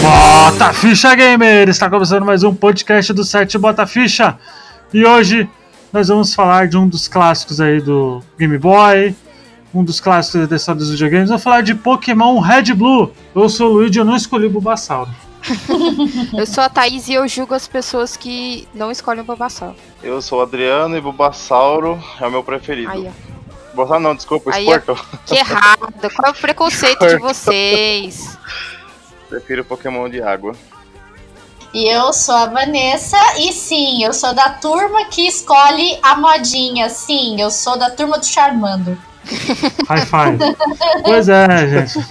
Bota Ficha Gamer! Está começando mais um podcast do site Bota Ficha. E hoje nós vamos falar de um dos clássicos aí do Game Boy, um dos clássicos da história dos videogames. Vamos falar de Pokémon Red Blue. Eu sou o Luigi e eu não escolhi o Bulbasauro. Eu sou a Thaís e eu julgo as pessoas que não escolhem o Bulbasauro. Eu sou o Adriano e Bulbasauro é o meu preferido. Aí, ó. Bulbasauro não, desculpa, Aí, Squirtle. Que errado. Qual é o preconceito de vocês? Prefiro Pokémon de água. E eu sou a Vanessa, e sim, eu sou da turma que escolhe a modinha. Sim, eu sou da turma do Charmando. High five. pois é, gente.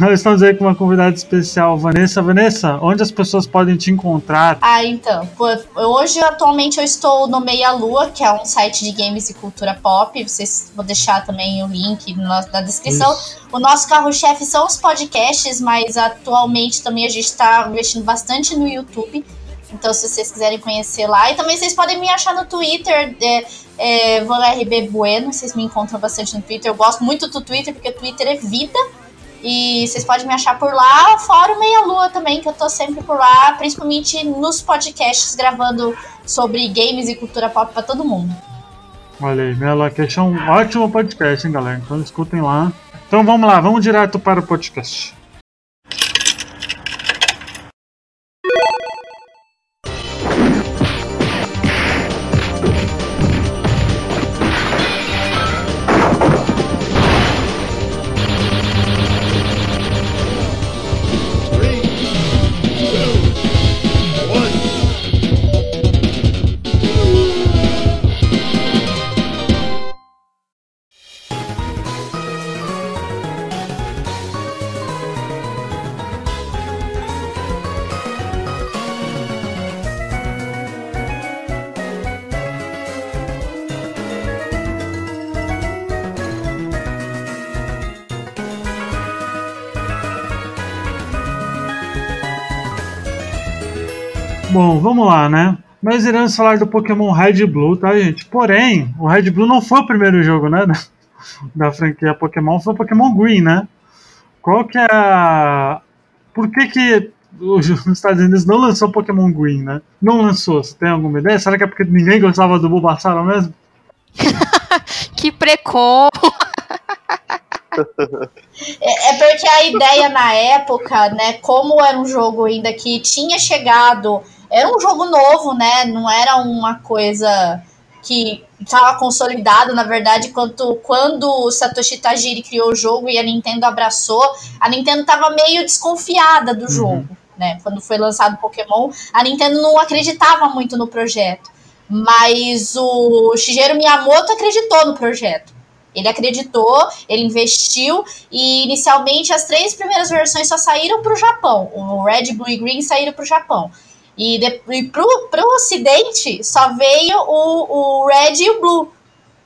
Nós estamos aí com uma convidada especial, Vanessa. Vanessa, onde as pessoas podem te encontrar? Ah, então. Hoje, atualmente, eu estou no Meia Lua, que é um site de games e cultura pop. Vocês vou deixar também o link na, na descrição. O nosso carro-chefe são os podcasts, mas atualmente também a gente está investindo bastante no YouTube. Então, se vocês quiserem conhecer lá. E também vocês podem me achar no Twitter. É, é, VanRB Bueno, vocês me encontram bastante no Twitter. Eu gosto muito do Twitter, porque o Twitter é vida. E vocês podem me achar por lá, fora o Meia Lua também, que eu tô sempre por lá, principalmente nos podcasts, gravando sobre games e cultura pop pra todo mundo. Olha aí, Mela Cash é um ótimo podcast, hein, galera? Então escutem lá. Então vamos lá, vamos direto para o podcast. Vamos lá, né? Nós iremos falar do Pokémon Red Blue, tá, gente? Porém, o Red Blue não foi o primeiro jogo, né? Da, da franquia Pokémon, foi o Pokémon Green, né? Qual que é a. Por que que os Estados Unidos não lançou Pokémon Green, né? Não lançou, você tem alguma ideia? Será que é porque ninguém gostava do Bulbasaur mesmo? Que precon. É, é porque a ideia na época, né, como era um jogo ainda que tinha chegado, era um jogo novo, né, não era uma coisa que estava consolidado, na verdade, quando, quando o Satoshi Tajiri criou o jogo e a Nintendo abraçou, a Nintendo estava meio desconfiada do jogo, né, quando foi lançado Pokémon, a Nintendo não acreditava muito no projeto, mas o Shigeru Miyamoto acreditou no projeto. Ele acreditou, ele investiu e inicialmente as três primeiras versões só saíram para o Japão. O Red, Blue e Green saíram para o Japão. E, de, e pro, pro Ocidente só veio o, o Red e o Blue.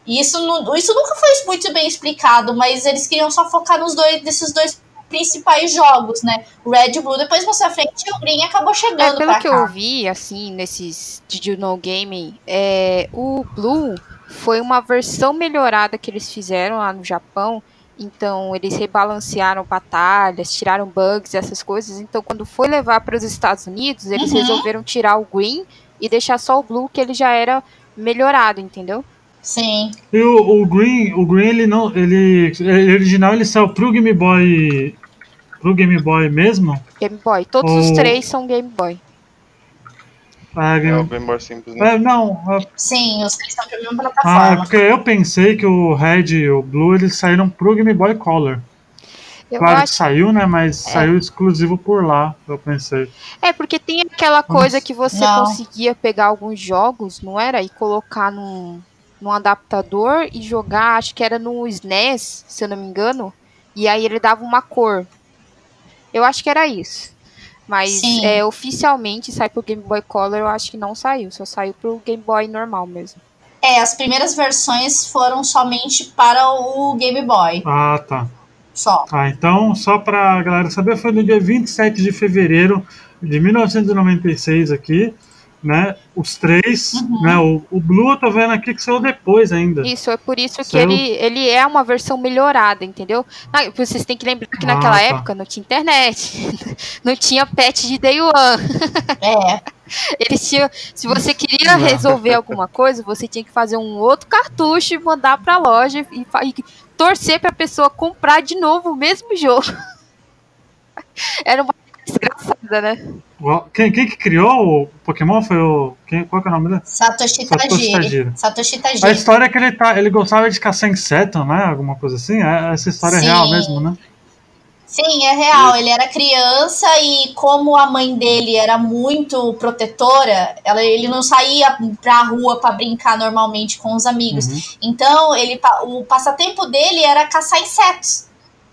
E isso, isso nunca foi muito bem explicado, mas eles queriam só focar nos dois desses dois principais jogos, né? O Red e o Blue. Depois mais pra frente o Green acabou É, chegando pelo pra que cá. eu vi, assim, nesses Did You Know Gaming, é, o Blue foi uma versão melhorada que eles fizeram lá no Japão. Então, eles rebalancearam batalhas, tiraram bugs, essas coisas. Então, quando foi levar para os Estados Unidos, eles Uhum. resolveram tirar o Green e deixar só o Blue, que ele já era melhorado, entendeu? Sim. E o, o Green, o Green, ele não. Ele. ele original ele saiu pro Game Boy. Pro Game Boy mesmo? Game Boy. Todos os O- três são Game Boy. Ah, É o. Game Boy Simples, né? é, não. é- Sim, os três estão pra mesma Ah, é plataforma. porque eu pensei que o Red e o Blue eles saíram pro Game Boy Color. Eu claro que acho saiu, né? Mas saiu exclusivo por lá, eu pensei. É, porque tem aquela coisa que você Não. conseguia pegar alguns jogos, não era? E colocar num, num adaptador e jogar, acho que era no SNES, se eu não me engano. E aí ele dava uma cor. Eu acho que era isso. Mas é, oficialmente sai pro Game Boy Color, eu acho que não saiu. Só saiu pro Game Boy normal mesmo. É, as primeiras versões foram somente para o Game Boy. Ah, tá. Só. Ah, então, só pra galera saber, foi no dia 27 de fevereiro de 1996 aqui. Né? Os três, Uhum. né? O, o Blue eu tô vendo aqui que saiu depois ainda. Isso, é por isso que Saiu- ele, ele é uma versão melhorada, entendeu? Ah, vocês têm que lembrar que Ah, naquela tá. época não tinha internet, não tinha patch de day one. É. Eles tinham, se você queria resolver alguma coisa, você tinha que fazer um outro cartucho e mandar pra loja e, e torcer pra pessoa comprar de novo o mesmo jogo. Era uma desgraçada, né? Quem, quem que criou o Pokémon foi o. Quem, qual que é o nome dele? Satoshi Satoshi Tajiri. Tajiri. Satoshi A Tajiri. história é que ele, tá, ele gostava de caçar inseto, né? Alguma coisa assim. É- Essa história é Sim. real mesmo, né? Sim, é real. Ele era criança e como a mãe dele era muito protetora, ela, ele não saía pra rua pra brincar normalmente com os amigos. Uhum. Então, ele, o passatempo dele era caçar insetos.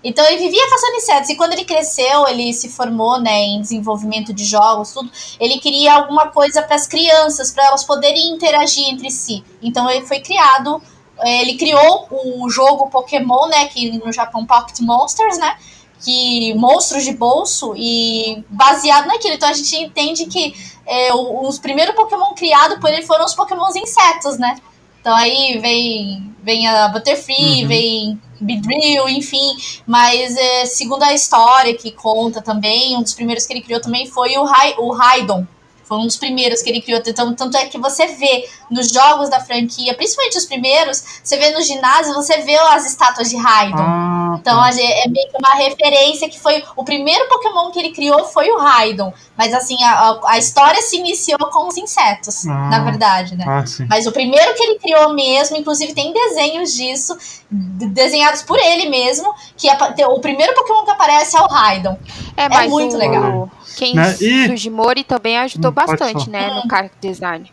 Então, ele vivia caçando insetos. E quando ele cresceu, ele se formou né, em desenvolvimento de jogos, tudo. Ele queria alguma coisa para as crianças, para elas poderem interagir entre si. Então, ele foi criado. eh, Ele criou o jogo Pokémon, né? Que no Japão Pocket Monsters, né? que monstros de bolso e baseado naquilo. Então a gente entende que é, os primeiros Pokémon criados por ele foram os Pokémons insetos, né? Então aí vem, vem a Butterfree, Uhum. vem Beedrill, enfim. Mas é, segundo a história que conta também, um dos primeiros que ele criou também foi o, Rai, o Raidon. Foi um dos primeiros que ele criou. Então, tanto é que você vê nos jogos da franquia, principalmente os primeiros, você vê no ginásio, você vê as estátuas de Raidon. Ah, Então tá. é meio que uma referência que foi. O primeiro Pokémon que ele criou foi o Raidon. Mas assim, a, a- história se iniciou com os insetos, Ah. na verdade, né? Ah. Mas o primeiro que ele criou mesmo, inclusive tem desenhos disso, de- desenhados por ele mesmo, que apa- o primeiro Pokémon que aparece é o Raidon. É, mas muito o, legal. Quem Né, e- Sugimori também ajudou Hum, pode bastante, né, no character design.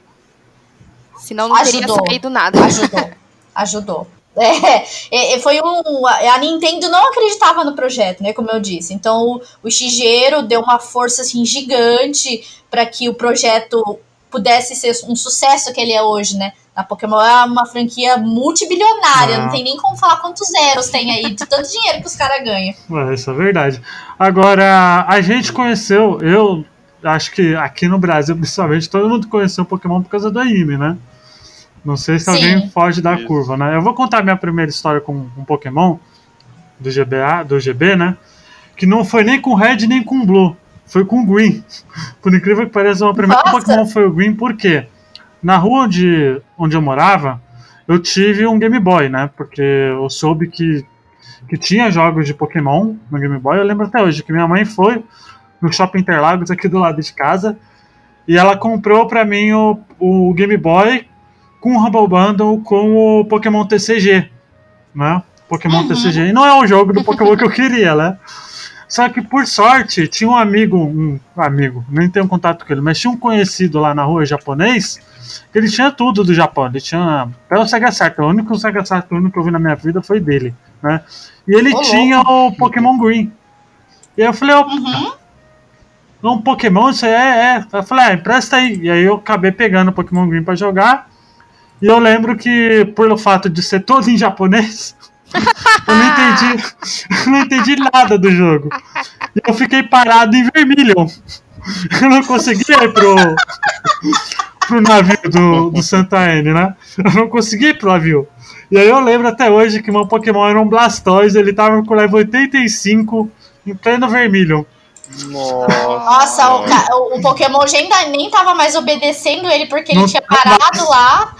Senão não teria Ajudou. saído nada. Ajudou. ajudou. É, é, é, foi um. A Nintendo não acreditava no projeto, né? Como eu disse. Então o, o Shigeru deu uma força assim, gigante para que o projeto pudesse ser um sucesso que ele é hoje, né? A Pokémon é uma franquia multibilionária, Ah. não tem nem como falar quantos zeros tem aí, de tanto dinheiro que os caras ganham. É, isso é verdade. Agora, a gente conheceu, eu acho que aqui no Brasil, principalmente, todo mundo conheceu o Pokémon por causa do anime, né? Não sei se Sim. alguém foge da Isso. curva, né? Eu vou contar minha primeira história com um Pokémon do GBA, do GB, né? Que não foi nem com Red nem com Blue, foi com Green. Por incrível que pareça, o primeiro Nossa! Pokémon foi o Green, por quê? Na rua onde, onde eu morava, eu tive um Game Boy, né? Porque eu soube que, que tinha jogos de Pokémon no Game Boy. Eu lembro até hoje que minha mãe foi no Shopping Interlagos aqui do lado de casa e ela comprou pra mim o, o Game Boy com o Humble Bundle com o Pokémon TCG, né? Pokémon Uhum. TCG. E não é um jogo do Pokémon que eu queria, né? Só que por sorte tinha um amigo, um amigo, nem tenho contato com ele, mas tinha um conhecido lá na rua japonês que ele tinha tudo do Japão. Ele tinha até o Sega Saturn. O único Sega Saturn que eu vi na minha vida foi dele, né? E ele Ô, tinha o Pokémon Green. E eu falei, ó, Uhum. Um Pokémon, aí é, é. Eu falei, ah, empresta aí. E aí eu acabei pegando o Pokémon Green pra jogar. E eu lembro que, pelo fato de ser todo em japonês, eu não entendi, não entendi nada do jogo. E eu fiquei parado em Vermilion. Eu não conseguia ir pro, pro navio do, do Santa N, né? Eu não conseguia ir pro navio. E aí eu lembro até hoje que meu Pokémon era um Blastoise, ele tava com level 85 em pleno Vermilion. Nossa. Nossa, o, ca- o- Pokémon já ainda nem tava mais obedecendo ele porque ele Não tinha tava parado lá.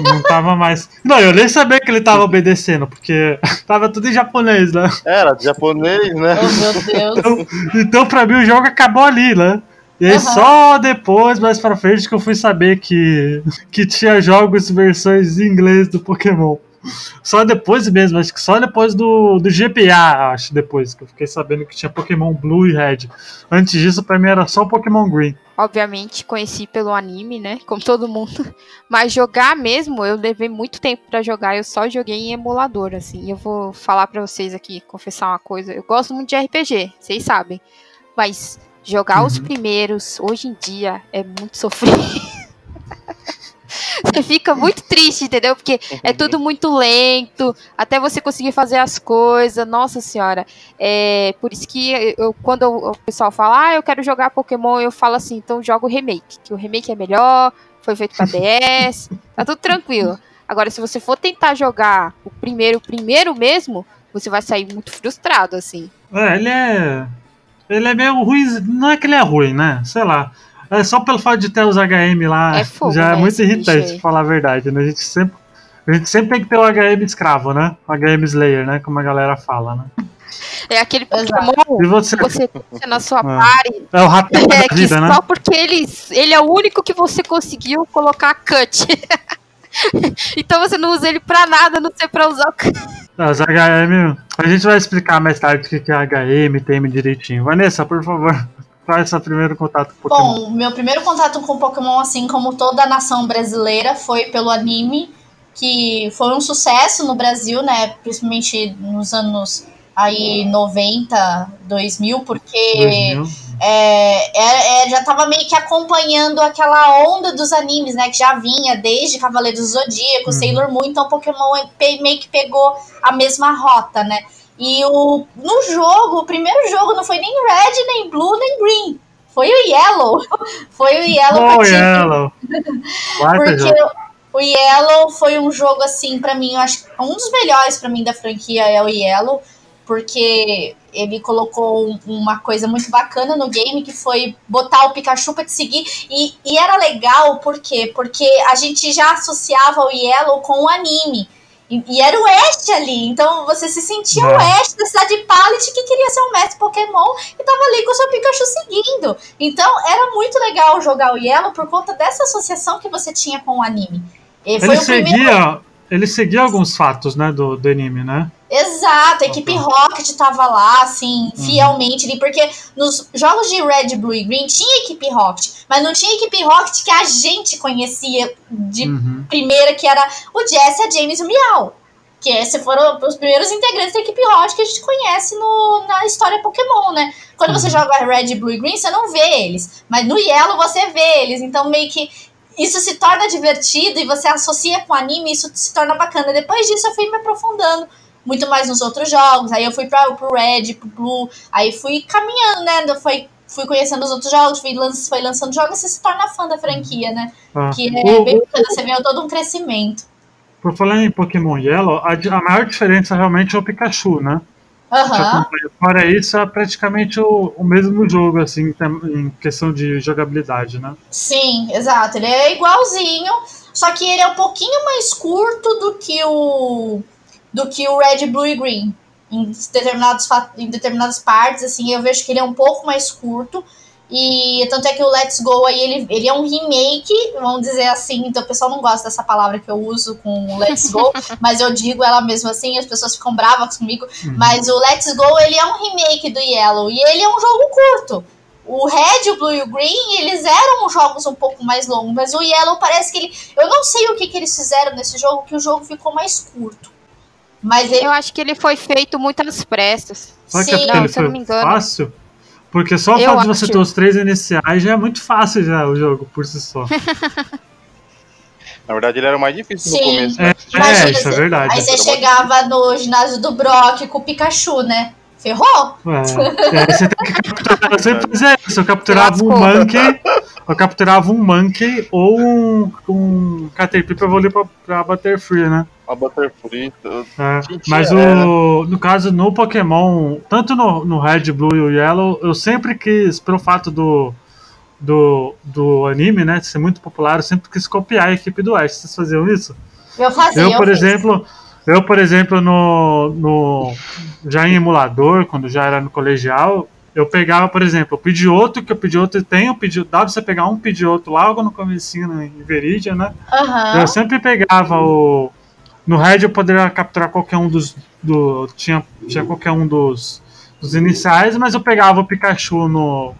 Não tava mais. Não, eu nem sabia que ele tava obedecendo, porque tava tudo em japonês, né? Era de japonês, né? Oh, meu Deus. Então, então pra mim o jogo acabou ali, né? E aí Aham. só depois, mais pra frente, que eu fui saber que, que tinha jogos versões em inglês do Pokémon. Só depois mesmo, acho que só depois do, do GPA, acho, depois, que eu fiquei sabendo que tinha Pokémon Blue e Red. Antes disso, pra mim era só Pokémon Green. Obviamente, conheci pelo anime, né? Como todo mundo. Mas jogar mesmo, eu levei muito tempo pra jogar. Eu só joguei em emulador, assim. Eu vou falar pra vocês aqui, confessar uma coisa. Eu gosto muito de RPG, vocês sabem. Mas jogar os Uhum. primeiros, hoje em dia, é muito sofrido. fica muito triste, entendeu? Porque é tudo muito lento, até você conseguir fazer as coisas. Nossa senhora. É, por isso que eu, quando o pessoal fala, ah, eu quero jogar Pokémon, eu falo assim, então joga o remake, que o remake é melhor, foi feito pra DS, tá tudo tranquilo. Agora, se você for tentar jogar o primeiro, o primeiro mesmo, você vai sair muito frustrado, assim. É, ele é. Ele é meio ruim. Não é que ele é ruim, né? Sei lá. É só pelo fato de ter os HM lá. É fogo, já é né, muito esse irritante, pra falar a verdade, né? A gente sempre. A gente sempre tem que ter o HM escravo, né? O HM Slayer, né? Como a galera fala, né? É aquele. Pokémon você? que você na sua É. party, É o ratão é, da vida, né? só porque ele, ele é o único que você conseguiu colocar cut. então você não usa ele pra nada, não ser pra usar o cut. As HM. A gente vai explicar mais tarde o que que é HM, TM direitinho. Vanessa, por favor, qual é o seu primeiro contato com Pokémon? Bom, meu primeiro contato com Pokémon, assim como toda a nação brasileira, foi pelo anime, que foi um sucesso no Brasil, né? Principalmente nos anos aí 90, 2000, porque 2000. é, é- é, já tava meio que acompanhando aquela onda dos animes, né? Que já vinha desde Cavaleiros do Zodíaco, Uhum. Sailor Moon, então Pokémon pe- meio que pegou a mesma rota, né? E o, no jogo, o primeiro jogo não foi nem Red, nem Blue, nem Green. Foi o Yellow. Foi o Yellow pra ti- Yellow. Porque o Yellow foi um jogo assim pra mim, eu acho que um dos melhores pra mim da franquia é o Yellow, porque ele colocou um- uma coisa muito bacana no game que foi botar o Pikachu pra te seguir e, e era legal por quê? Porque a gente já associava o Yellow com o anime. E, e era o Ash ali, então você se sentia o É. Ash da cidade Pallet que queria ser um mestre Pokémon e tava ali com o seu Pikachu seguindo. Então era muito legal jogar o Yellow por conta dessa associação que você tinha com o anime. E foi Ele o primeiro. Ele seguia alguns fatos, né, do, do anime, né? Exato, a equipe Uhum. Rocket tava lá, assim, fielmente ali, porque nos jogos de Red, Blue e Green tinha equipe Rocket, mas não tinha equipe Rocket que a gente conhecia de Uhum. primeira, que era o Jesse, a James e o Miau. Que esses foram os primeiros integrantes da equipe Rocket que a gente conhece no, na história Pokémon, né? Quando você Uhum. joga Red, Blue e Green, você não vê eles. Mas no Yellow você vê eles. Então meio que isso se torna divertido e você associa com anime, isso se torna bacana. Depois disso eu fui me aprofundando muito mais nos outros jogos. Aí eu fui pra, pro Red, pro Blue. Aí fui caminhando, né? Eu Fui, fui conhecendo os outros jogos, fui, lan foi lançando jogos, você se torna fã da franquia, né? Ah. Que é O- bem bacana, você vê todo um crescimento. Por falar em Pokémon Yellow, a, a maior diferença realmente é o Pikachu, né? Acompanha. Fora isso, é praticamente o, o mesmo jogo, assim, em questão de jogabilidade, né? Sim, exato. Ele é igualzinho, só que ele é um pouquinho mais curto do que o do que o Red, Blue e Green. Em determinados em determinadas partes, assim, eu vejo que ele é um pouco mais curto. E tanto é que o Let's Go aí, ele, ele é um remake, vamos dizer assim, então o pessoal não gosta dessa palavra que eu uso com o Let's Go, mas eu digo ela mesmo assim, as pessoas ficam bravas comigo. Mas o Let's Go, ele é um remake do Yellow, e ele é um jogo curto. O Red, o Blue e o Green, eles eram jogos um pouco mais longos, mas o Yellow parece que ele. Eu não sei o que, que eles fizeram nesse jogo, que o jogo ficou mais curto. Mas ele. Eu acho que ele foi feito muito às pressas. Que é Sim. Não, ele se eu não me engano. fácil. Porque só o fato de você ter os três iniciais já é muito fácil já o jogo por si só. Na verdade, ele era o mais difícil Sim. no começo, É, né? Imagina, é isso é verdade. Aí você chegava no ginásio do Brock com o Pikachu, né? Ferrou? É, aí você tem que capturar, eu sempre fazia isso, eu capturava um monkey, eu capturava um monkey ou um, um Caterpie pra evoluir pra, pra Butterfree, né? A Butterfree. eu- É, mas é. o, no caso, no Pokémon, tanto no, no Red, Blue e o Yellow, eu sempre quis, pelo fato do, do, do anime, né, ser muito popular, eu sempre quis copiar a equipe do Ash. Vocês faziam isso? Eu fazia. Eu, por fiz. exemplo, eu, por exemplo, no, no já em emulador, quando já era no colegial, eu pegava, por exemplo, o Pidgeotto, que o Pidgeotto tem, o Pidgeotto, dá pra você pegar um Pidgeotto logo no comecinho né, em Veridia, né? Aham. Eu sempre pegava o. No Red eu poderia capturar qualquer um dos. Do, tinha, tinha qualquer um dos, dos iniciais, mas eu pegava o Pikachu no.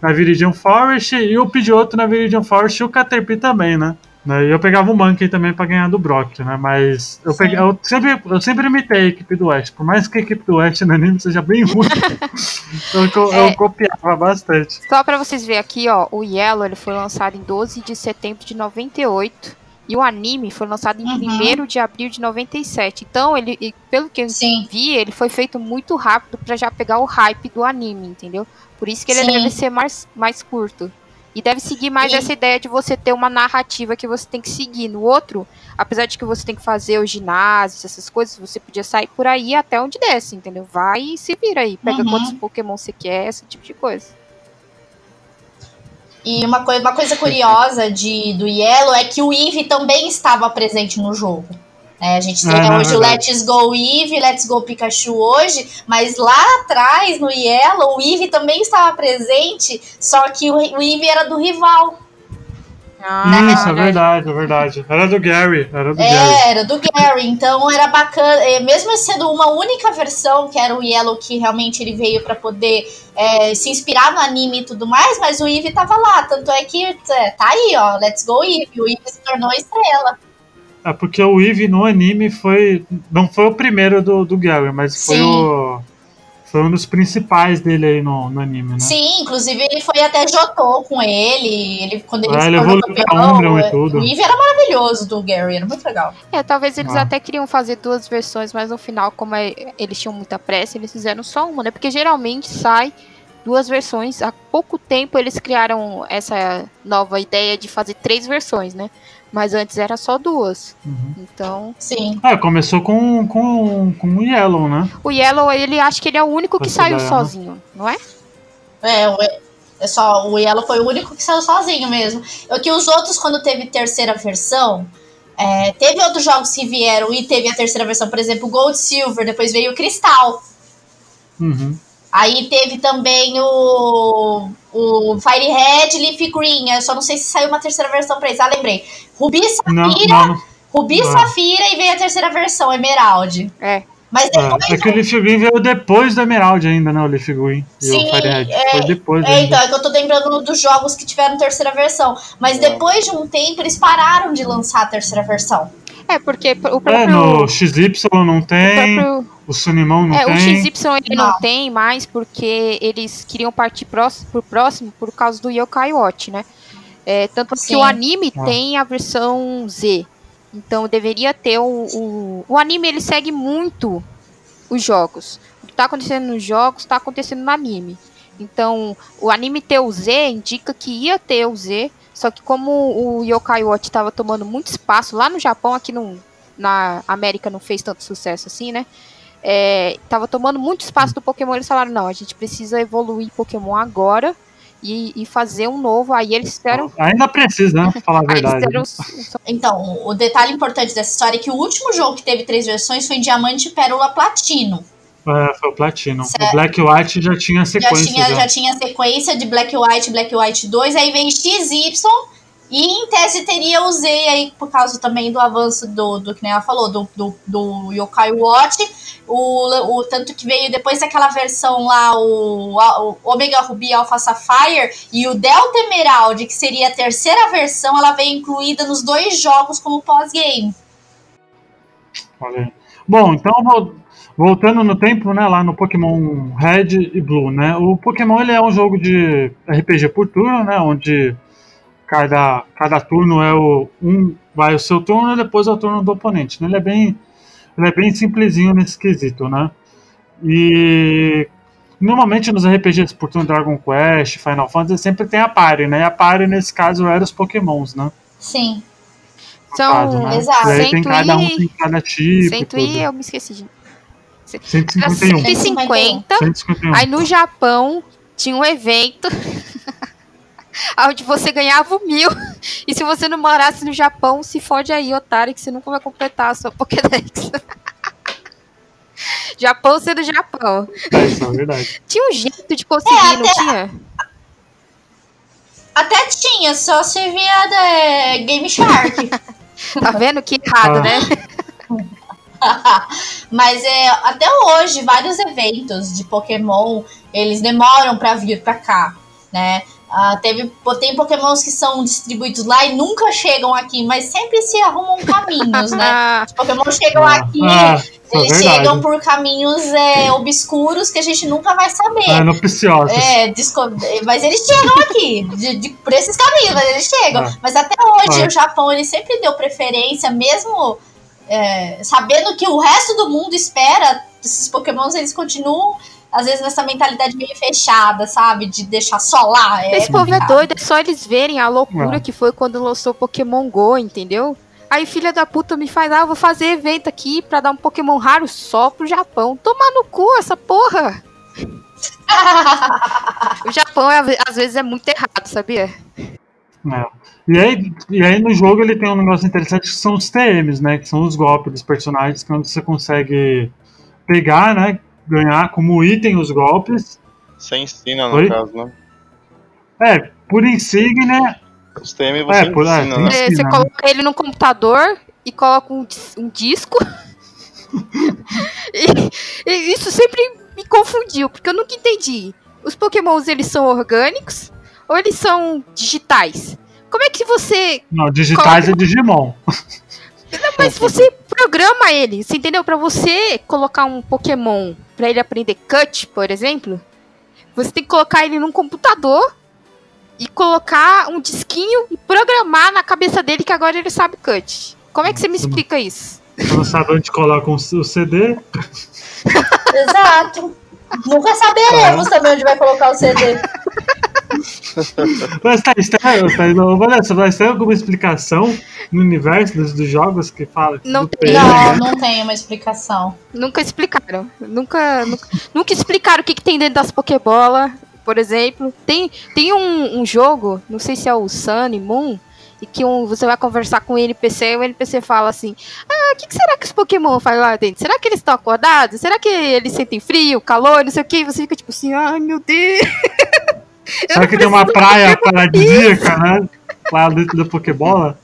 Na Viridian Forest e o Pidgeotto na Viridian Forest e o Caterpie também, né? Né, E eu pegava o Monkey também pra ganhar do Brock, né? Mas eu, peguei, eu, sempre, eu sempre imitei a equipe do West. Por mais que a equipe do West no anime seja bem ruim, eu, co- eu É. copiava bastante. Só pra vocês verem aqui, ó, o Yellow ele foi lançado em 12 de setembro de 98 E o anime foi lançado em Uhum. 1 de abril de 97. Então, ele, pelo que eu Sim. vi, ele foi feito muito rápido pra já pegar o hype do anime, entendeu? Por isso que ele Sim. deve ser mais, mais curto. E deve seguir mais E- essa ideia de você ter uma narrativa que você tem que seguir. No outro, apesar de que você tem que fazer os ginásios, essas coisas, você podia sair por aí até onde desce, entendeu? Vai e se vira aí. Pega Uhum. quantos Pokémon você quer, esse tipo de coisa. E uma, coi uma coisa curiosa de, do Yellow é que o Eevee também estava presente no jogo. É, a gente tem Ah, hoje o verdade. Let's Go Eevee, Let's Go Pikachu hoje, mas lá atrás, no Yellow, o Eevee também estava presente, só que o, o Eevee era do rival. Ah, Isso, é verdade, é verdade. Era do Gary, era do Gary. É, era do Gary, então era bacana, é, mesmo sendo uma única versão, que era o Yellow, que realmente ele veio para poder é, se inspirar no anime e tudo mais, mas o Eevee tava lá, tanto é que é, tá aí, ó, Let's Go Eevee, o Eevee se tornou estrela. É porque o Eevee no anime foi. Não foi o primeiro do, do Gary, mas foi o. Foi um dos principais dele aí no, no anime, né? Sim, inclusive ele foi até Jotô com ele, ele quando ele Ah, ele evoluiu pra Umbreon e tudo. o Eevee era maravilhoso do Gary, era muito legal. É, talvez eles Ah. até queriam fazer duas versões, mas no final, como é- eles tinham muita pressa, eles fizeram só uma, né? Porque geralmente sai duas versões. Há pouco tempo eles criaram essa nova ideia de fazer três versões, né? Mas antes era só duas. Uhum. Então, Sim. É, começou com, com, com o Yellow, né? o Yellow, ele acha que ele é o único que saiu né? sozinho, não é? É, o, é só, o Yellow foi o único que saiu sozinho mesmo. É que os outros, quando teve terceira versão, é, teve outros jogos que vieram e teve a terceira versão, por exemplo, Gold Silver, depois veio o Cristal. Uhum. Aí teve também o, o Fire Red Leaf Green. Eu só não sei se saiu uma terceira versão pra eles. Ah, lembrei. Rubi, Não, Safira, não, não. Rubi Ah. Safira e veio a terceira versão, Emerald. É. Mas depois É, é que o Leaf Green veio depois do Emerald ainda, né? O Leaf Green e Sim, o Firehead. é, Foi depois É, ainda. então, é que eu tô lembrando dos jogos que tiveram terceira versão. Mas depois de um tempo, eles pararam de lançar a terceira versão. É, porque o É, próprio. no XY não o tem, próprio o Sunimão não é, o tem. XY ele não. Não. tem mais porque eles queriam partir próximo, pro próximo por causa do Yokai Watch, né? É, tanto que Sim. o anime Ah. tem a versão Z. Então deveria ter o, o. O anime ele segue muito os jogos. O que tá acontecendo nos jogos tá acontecendo no anime. Então, o anime ter o Z indica que ia ter o Z, só que como o Yokai Watch estava tomando muito espaço lá no Japão, aqui no, na América não fez tanto sucesso assim, né? É, tava tomando muito espaço do Pokémon, eles falaram, não, a gente precisa evoluir Pokémon agora e, e fazer um novo. Aí eles fizeram. Ainda precisa, né? Falar a verdade. fizeram Então, o detalhe importante dessa história é que o último jogo que teve três versões foi em Diamante, Pérola, Platino. É, foi o Platino. Certo. O Black White já tinha Já sequência. tinha, já. já tinha sequência de Black White, Black White 2, aí vem XY, e em tese teria o Z aí, por causa também do avanço do, do que nem ela falou, do, do, do Yokai Watch, o, o tanto que veio depois daquela versão lá, o, o Omega Ruby Alpha Sapphire, e o Delta Emerald, que seria a terceira versão, ela veio incluída nos dois jogos como pós-game. Bom, então vol- voltando no tempo, né, lá no Pokémon Red e Blue, né? O Pokémon ele é um jogo de RPG por turno, né, onde cada, cada turno é o um vai o seu turno e depois é o turno do oponente. Né? Ele é bem ele é bem simplesinho nesse quesito, né? E normalmente nos RPGs por turno Dragon Quest, Final Fantasy sempre tem a party, né? E a party nesse caso era os Pokémons, né? Sim. No São caso, né? exato. E aí tem cada um tem cada tipo. Cento e eu me esqueci de. 151. 150. 151. Aí no Japão tinha um evento onde você ganhava o mil. E se você não morasse no Japão, se fode aí, otário, que você nunca vai completar a sua Pokédex. Japão sendo Japão. É, isso é verdade. Tinha um jeito de conseguir, É, não até- tinha? Até tinha, só se via da Game Shark. Tá vendo que errado, Ah. né? Mas é, até hoje, vários eventos de Pokémon, eles demoram pra vir pra cá, né? Ah, teve, tem pokémons que são distribuídos lá e nunca chegam aqui, mas sempre se arrumam caminhos, né? Os pokémons chegam Ah, aqui, ah, é eles verdade. chegam por caminhos é, obscuros que a gente nunca vai saber. É, no Preciosos. É, mas eles chegam aqui, de, de- por esses caminhos, mas eles chegam. É. Mas até hoje É. o Japão ele sempre deu preferência, mesmo é, sabendo que o resto do mundo espera, esses pokémons eles continuam, às vezes, nessa mentalidade meio fechada, sabe? De deixar só lá. É Esse povo é doido, é só eles verem a loucura É. que foi quando lançou Pokémon GO, entendeu? Aí filha da puta me faz, ah, eu vou fazer evento aqui pra dar um Pokémon raro só pro Japão. Tomar no cu essa porra! O Japão é- às vezes é muito errado, sabia? É. E, aí, e aí no jogo ele tem um negócio interessante que são os TMs, né? Que são os golpes dos personagens, que é você consegue pegar, né? Ganhar como item os golpes. Você ensina, no Oi? caso, né? É, por insígnia. Os TM você É, por- é, ensina, né? Você, Sim, você né? coloca ele no computador e coloca um, um disco. e, e isso sempre me confundiu, porque eu nunca entendi. Os pokémons, eles são orgânicos ou eles são digitais? Como é que você Não, digitais é Digimon. Mas você programa ele, você entendeu? Pra você colocar um Pokémon pra ele aprender cut, por exemplo, você tem que colocar ele num computador e colocar um disquinho e programar na cabeça dele que agora ele sabe cut. Como é que você me explica isso? Você não sabe onde coloca o CD. Exato. Nunca saberemos também onde vai colocar o CD. Mas tá, tem, tá, não, Vanessa, mas tem alguma explicação no universo dos, dos jogos que fala? Não tem. TM, Não, né? não tem uma explicação. Nunca explicaram. Nunca, nunca, nunca explicaram o que, que tem dentro das Pokébola, por exemplo. Tem, tem um, um jogo, não sei se é o Sun e Moon, e que um, você vai conversar com o NPC e o NPC fala assim: Ah, o que, que será que os Pokémon fazem lá dentro? Será que eles estão acordados? Será que eles sentem frio, calor, não sei o que? E você fica tipo assim: Ai meu Deus. Será que tem uma praia paradisíaca, né? Lá dentro da Pokébola?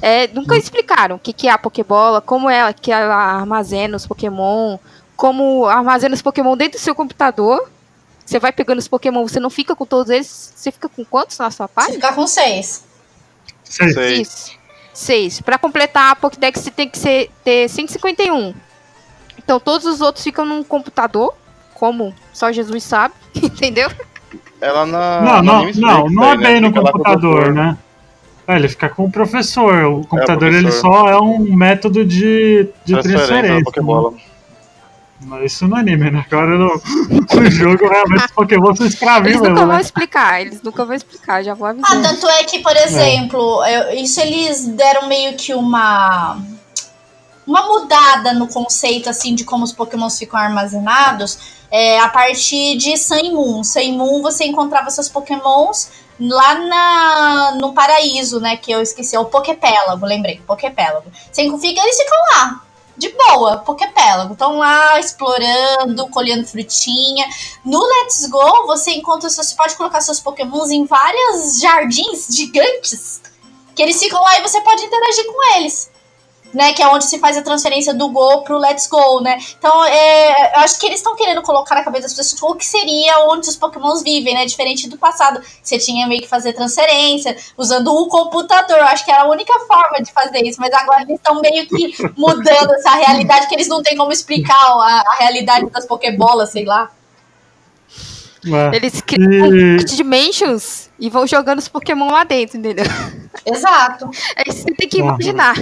É, nunca explicaram o que, que é a Pokébola, como é que ela armazena os Pokémon, como armazena os Pokémon dentro do seu computador. Você vai pegando os Pokémon, você não fica com todos eles. Você fica com quantos na sua página? ficar com seis. Sei. Sei. Isso. Seis. Pra completar a Pokédex, você tem que ser, ter 151. Então todos os outros ficam num computador, como só Jesus sabe, entendeu? Ela na. Não, no não, não, não é né? bem no Fica lá com o computador, doutor. né? É, ele fica com o professor. O computador ele professor. só é um método de, de Transferência transferência. da Pokébola. Mas isso no anime, né? Agora no, no jogo realmente os Pokémon são escravinhos Eles nunca mesmo, vão né? explicar, eles nunca vão explicar, já vou Ah, avisar. tanto é que, por exemplo, eu- isso eles deram meio que uma uma mudada no conceito assim de como os pokémons ficam armazenados é, a partir de Sun Moon. Sun Moon você encontrava seus pokémons lá na, no paraíso, né? Que eu esqueci, é o Poképélago, lembrei, Poképélago. Você fica, eles ficam lá, de boa, Poképélago. Estão lá explorando, colhendo frutinha. No Let's Go, você encontra, você pode colocar seus pokémons em vários jardins gigantes, que eles ficam lá e você pode interagir com eles. Né, que é onde se faz a transferência do Go pro Let's Go, né? Então, é, eu acho que eles estão querendo colocar na cabeça das pessoas o que seria onde os Pokémons vivem, né? Diferente do passado, você tinha meio que fazer transferência usando o computador. Eu acho que era a única forma de fazer isso, mas agora eles estão meio que mudando essa realidade, que eles não têm como explicar a, a realidade das Pokébolas, sei lá. É. Eles criam E- dimensions e vão jogando os Pokémon lá dentro, entendeu? Exato. É isso que você tem que imaginar.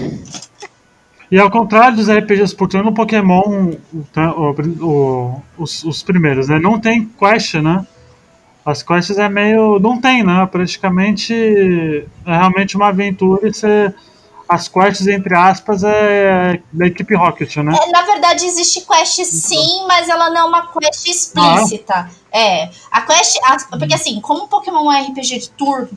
E ao contrário dos RPGs por turno, no Pokémon, tá, o- o- os, os primeiros, né? Não tem quest, né? As quests é meio. Não tem, né? Praticamente é realmente uma aventura e você. As quests, entre aspas, é da equipe Rocket, né? É, na verdade, existe quest sim, mas ela não é uma quest explícita. É. A quest. a- porque assim, como Pokémon é um RPG de turno,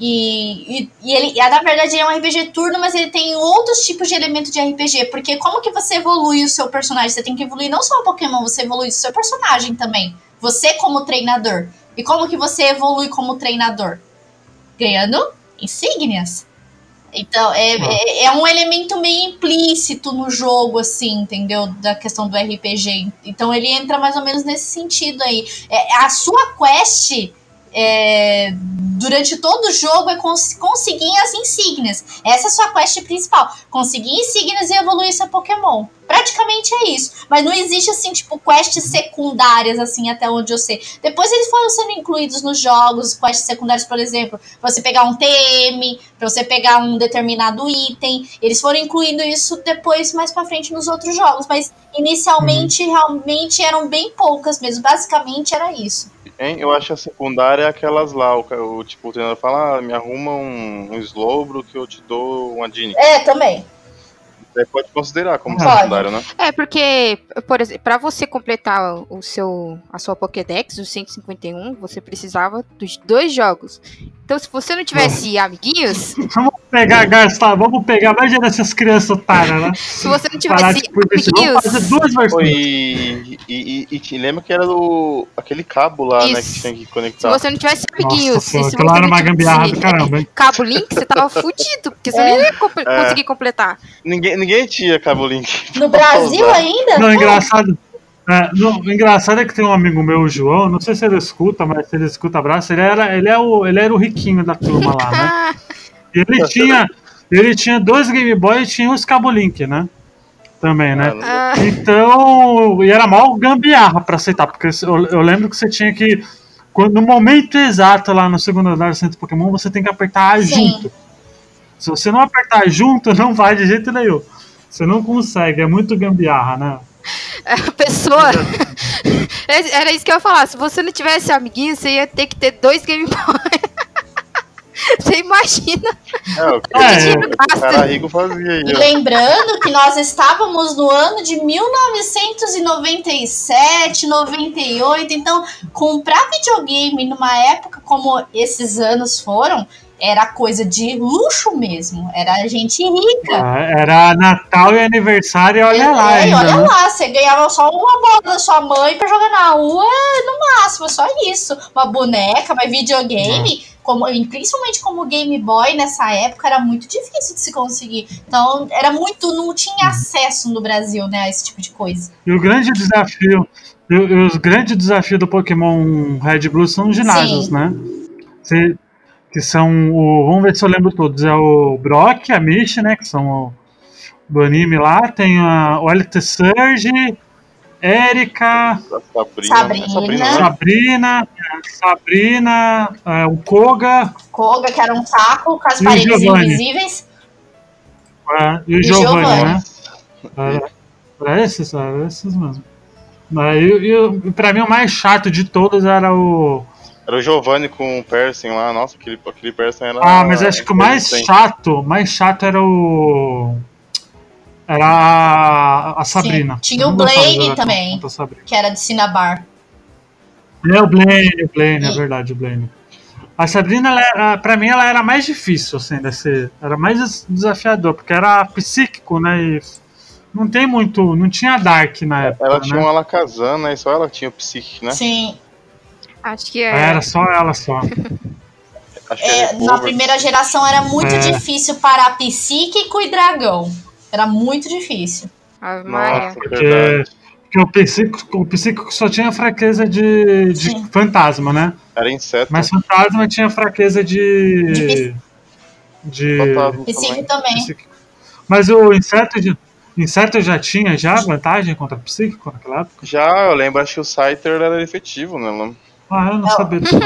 e, e, e ele, na verdade, ele é um RPG turno, mas ele tem outros tipos de elementos de RPG. Porque como que você evolui o seu personagem? Você tem que evoluir não só o Pokémon, você evolui o seu personagem também. Você como treinador. E como que você evolui como treinador? Ganhando insígnias. Então, é, é, é um elemento meio implícito no jogo, assim, entendeu? Da questão do RPG. Então, ele entra mais ou menos nesse sentido aí. É, a sua quest é, durante todo o jogo é cons conseguir as insígnias. Essa é a sua quest principal. Conseguir insígnias e evoluir seu Pokémon. Praticamente é isso. Mas não existe, assim, tipo, quests secundárias, assim, até onde eu sei. Depois eles foram sendo incluídos nos jogos, quests secundárias, por exemplo, pra você pegar um TM, pra você pegar um determinado item. Eles foram incluindo isso depois, mais pra frente, nos outros jogos. Mas inicialmente, uhum. realmente, eram bem poucas mesmo. Basicamente era isso. Hein? Eu acho a secundária é aquelas lá, o, o tipo, o treinador fala, ah, me arruma um, um Slowbro que eu te dou uma Dini. É, também. Você pode considerar como pode. secundário, né? É, porque, por exemplo, pra você completar o seu, a sua Pokédex, os 151, você precisava dos dois jogos. Então, se você não tivesse amiguinhos. Vamos pegar, gastar, vamos pegar mais dessas crianças otárias, né? Se você não tivesse amiguinhos. Vamos fazer duas versões. E, e, e, e, lembra que era do, aquele cabo lá, Isso. né, que tinha que conectar. Se você não tivesse amiguinhos. Nossa, se, se você era uma gambiarra do caramba, hein? Cabo Link, você tava fudido, porque você é. não ia comp é. conseguir completar. Ninguém, ninguém tinha Cabo Link. No Brasil ainda? Não, engraçado. É, no, o engraçado é que tem um amigo meu, o João, não sei se ele escuta, mas se ele escuta abraço, ele era, ele, é o, ele era o riquinho da turma lá, né? E ele tinha, ele tinha dois Game Boy e tinha os Cabo Link, né? Também, né? Ah. Então, e era mal gambiarra pra aceitar, porque eu, eu lembro que você tinha que, quando, no momento exato lá no segundo andar do centro Pokémon, você tem que apertar Sim. junto. Se você não apertar junto, não vai de jeito nenhum. Você não consegue, é muito gambiarra, né? A pessoa. Era isso que eu ia falar. Se você não tivesse amiguinho, você ia ter que ter dois Game Boy. Você imagina? É, é. E lembrando que nós estávamos no ano de 1997, 98, então comprar videogame numa época como esses anos foram era coisa de luxo mesmo. Era gente rica. É, era Natal e aniversário, olha é, lá. Ainda, olha né? lá, você ganhava só uma bola da sua mãe pra jogar na rua, no máximo, só isso. Uma boneca, mas videogame. É. Como, principalmente como Game Boy nessa época era muito difícil de se conseguir. Então era muito, não tinha acesso no Brasil, né, a esse tipo de coisa. E o grande desafio, os grandes desafios do Pokémon Red Blue são os ginásios, Sim. né? Você que são o. Vamos ver se eu lembro todos. É o Brock, a Mish, né? Que são o, do anime lá. Tem a, o LT Surge, Erika, Sabrina, Sabrina, Sabrina, Sabrina é, o Koga. Koga, que era um saco com as paredes invisíveis. É, e o Giovanni, né? Era, era esses, era esses mesmo. E, e, pra mim o mais chato de todos era o era o Giovanni com o Persen lá. Nossa, aquele, aquele Persen era. Ah, mas acho que o mais chato, mais chato era o. Era a, a Sabrina. Sim. Tinha o Blaine também, que era de Cinnabar. É o Blaine, o Blaine, é verdade, o Blaine. A Sabrina, ela era, pra mim, ela era mais difícil, assim, desse, era mais desafiador, porque era psíquico, né, e não tem muito, não tinha Dark na época, Ela né? tinha uma Alakazam, né, e só ela tinha o psíquico, né? Sim. Acho que é. Era só ela só. É, na primeira geração era muito é. difícil parar psíquico e dragão. Era muito difícil. A Maria. Porque, porque o, psíquico, o psíquico só tinha fraqueza de, de fantasma, né? Era inseto. Mas fantasma tinha fraqueza de. De. de psíquico também. Psíquico. Mas o inseto de. Inseto já tinha já vantagem contra psíquico naquela época? Já, eu lembro, acho que o Scyther era efetivo, né? Ah, eu não, sabia disso.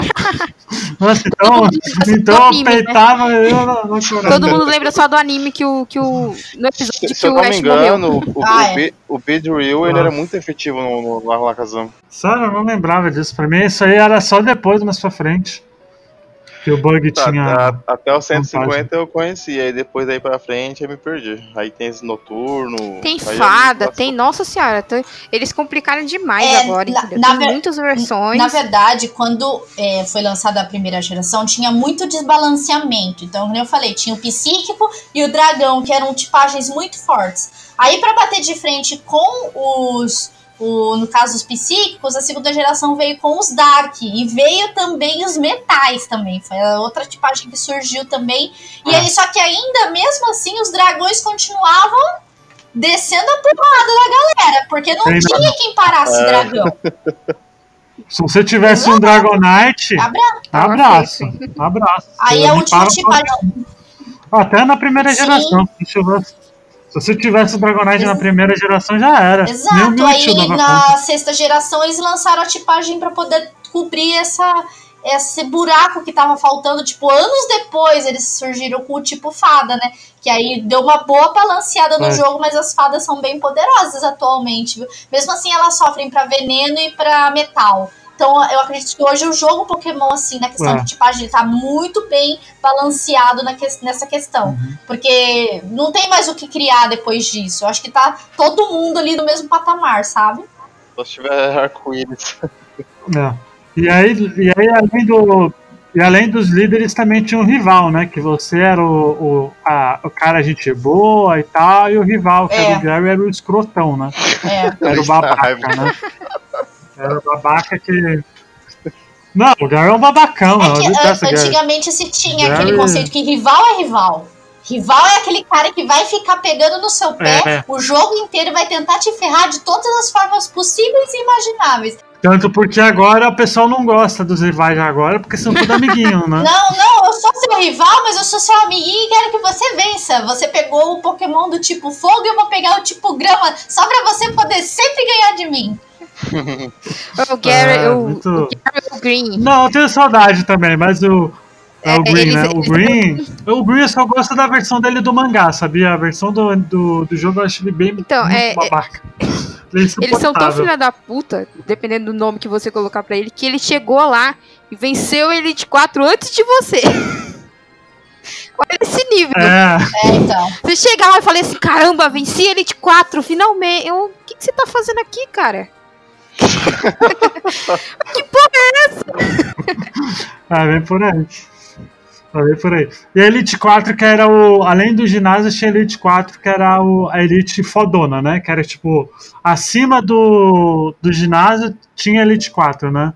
Nossa, então, então eu peitava eu não, não chorava. Todo mundo lembra só do anime que o. Que o no episódio se, que se o Ash engano, morreu. O, ah, o, é. o Bedrill ele era muito efetivo no, no Alakazam. Sério, eu não lembrava disso. Pra mim, isso aí era só depois, mais pra frente. Que o bug tá, tinha. Tá, até o 150 vantagem. eu conheci, aí depois daí pra frente eu me perdi. Aí tem esse noturno. Tem fada, tem. Nossa senhora, tem, eles complicaram demais é, agora. Na, tem muitas versões. Na verdade, quando é, foi lançada a primeira geração, tinha muito desbalanceamento. Então, como eu falei, tinha o psíquico e o dragão, que eram tipagens muito fortes. Aí, para bater de frente com os o, no caso dos psíquicos, a segunda geração veio com os Dark e veio também os metais também. Foi a outra tipagem que surgiu também. E ah. aí, só que ainda mesmo assim, os dragões continuavam descendo a porrada da galera, porque não tinha quem parasse é. dragão. Se você tivesse um Dragonite, Abra- abraço. Abraço. Aí Você a última tipagem. Até na primeira Sim. geração. Se, tivesse- se você tivesse o Dragonite na primeira geração, já era. Exato, aí na conta. sexta geração eles lançaram a tipagem pra poder cobrir essa, esse buraco que tava faltando. Tipo, anos depois eles surgiram com o tipo fada, né? Que aí deu uma boa balanceada no É. jogo, mas as fadas são bem poderosas atualmente, viu? Mesmo assim, elas sofrem pra veneno e pra metal. Então, eu acredito que hoje o jogo Pokémon, assim, na questão É. de tipagem, ele tá muito bem balanceado na que- nessa questão. Uhum. Porque não tem mais o que criar depois disso. Eu acho que tá todo mundo ali no mesmo patamar, sabe? Só se tiver arco-íris. É. E aí, e aí além do. E além dos líderes também tinha um rival, né? Que você era o, o, a- o cara gente boa e tal, e o rival, que É. era o Gary, era o escrotão, né? É. Era o babaca, né? Era babaca que. Não, o Gary é um babacão, É eu que an- Gary. antigamente se tinha Gary- aquele conceito que rival é rival. Rival é aquele cara que vai ficar pegando no seu pé É. o jogo inteiro e vai tentar te ferrar de todas as formas possíveis e imagináveis. Tanto porque agora o pessoal não gosta dos rivais agora, porque são tudo amiguinhos, né? Não, não, eu sou seu rival, mas eu sou seu amiguinho e quero que você vença. Você pegou o Pokémon do tipo fogo e eu vou pegar o tipo grama só pra você poder sempre ganhar de mim. O Gary, É, o, muito- o Gary o Green. Não, eu tenho saudade também, mas o. É, É, o Green, eles- né? O eles- Green. O Green eu só gosto da versão dele do mangá, sabia? A versão do, do, do jogo eu acho ele bem Então, é- babaca. Ele é Eles são tão filha da puta, dependendo do nome que você colocar pra ele, que ele chegou lá e venceu o Elite 4 antes de você. Olha esse nível. É, É, então. Você chega lá e fala assim, caramba, venci Elite 4, finalmente. O que, que você tá fazendo aqui, cara? É, vem por aí. É, Vem por aí. E a Elite 4, que era o. Além do ginásio, tinha a Elite 4, que era o, a Elite fodona, né? Que era tipo. Acima do, do ginásio tinha a Elite 4, né?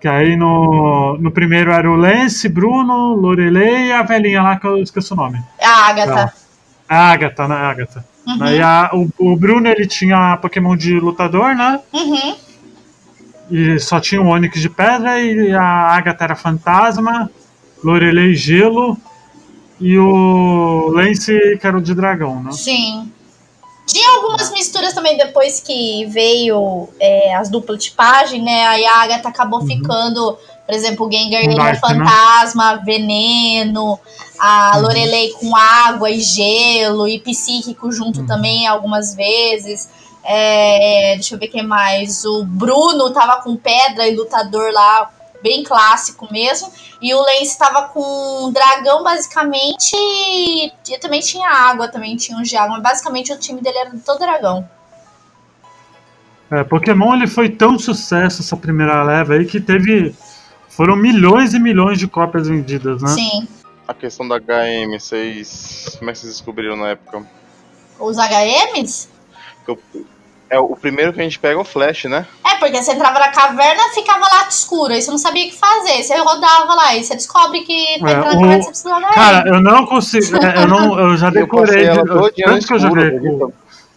Que aí no, no primeiro era o Lance, Bruno, Lorelei e a velhinha lá que eu esqueci o nome. A Agatha. A Agatha, né? A Agatha. Uhum. Aí a- o, o Bruno ele tinha Pokémon de lutador, né? Uhum. E só tinha o Onix de pedra e a Agatha era fantasma, Lorelei gelo e o Lance que era o de dragão, né? Sim. Tinha algumas misturas também depois que veio é, as duplas tipagem, né? Aí a Agatha acabou Uhum. ficando, por exemplo, o Gengar ele é né? fantasma, veneno, a Uhum. Lorelei com água e gelo, e psíquico junto Uhum. também algumas vezes. É, deixa eu ver quem mais. O Bruno tava com pedra e lutador lá, bem clássico mesmo. E o Lance tava com um dragão, basicamente. E e também tinha água, também tinha um de água. Mas basicamente o time dele era todo dragão. É, Pokémon ele foi tão sucesso essa primeira leva aí que teve. Foram milhões e milhões de cópias vendidas, né? Sim. A questão da HM, vocês. Como é que vocês descobriram na época? Os HMs? É, o primeiro que a gente pega é o Flash, né? É, porque você entrava na caverna ficava lá escuro, aí você não sabia o que fazer. Você rodava lá e você descobre que tá É, na o- caverna você precisa da Cara, eu não consigo. é, Eu, não, eu já decorei. eu- tanto que eu joguei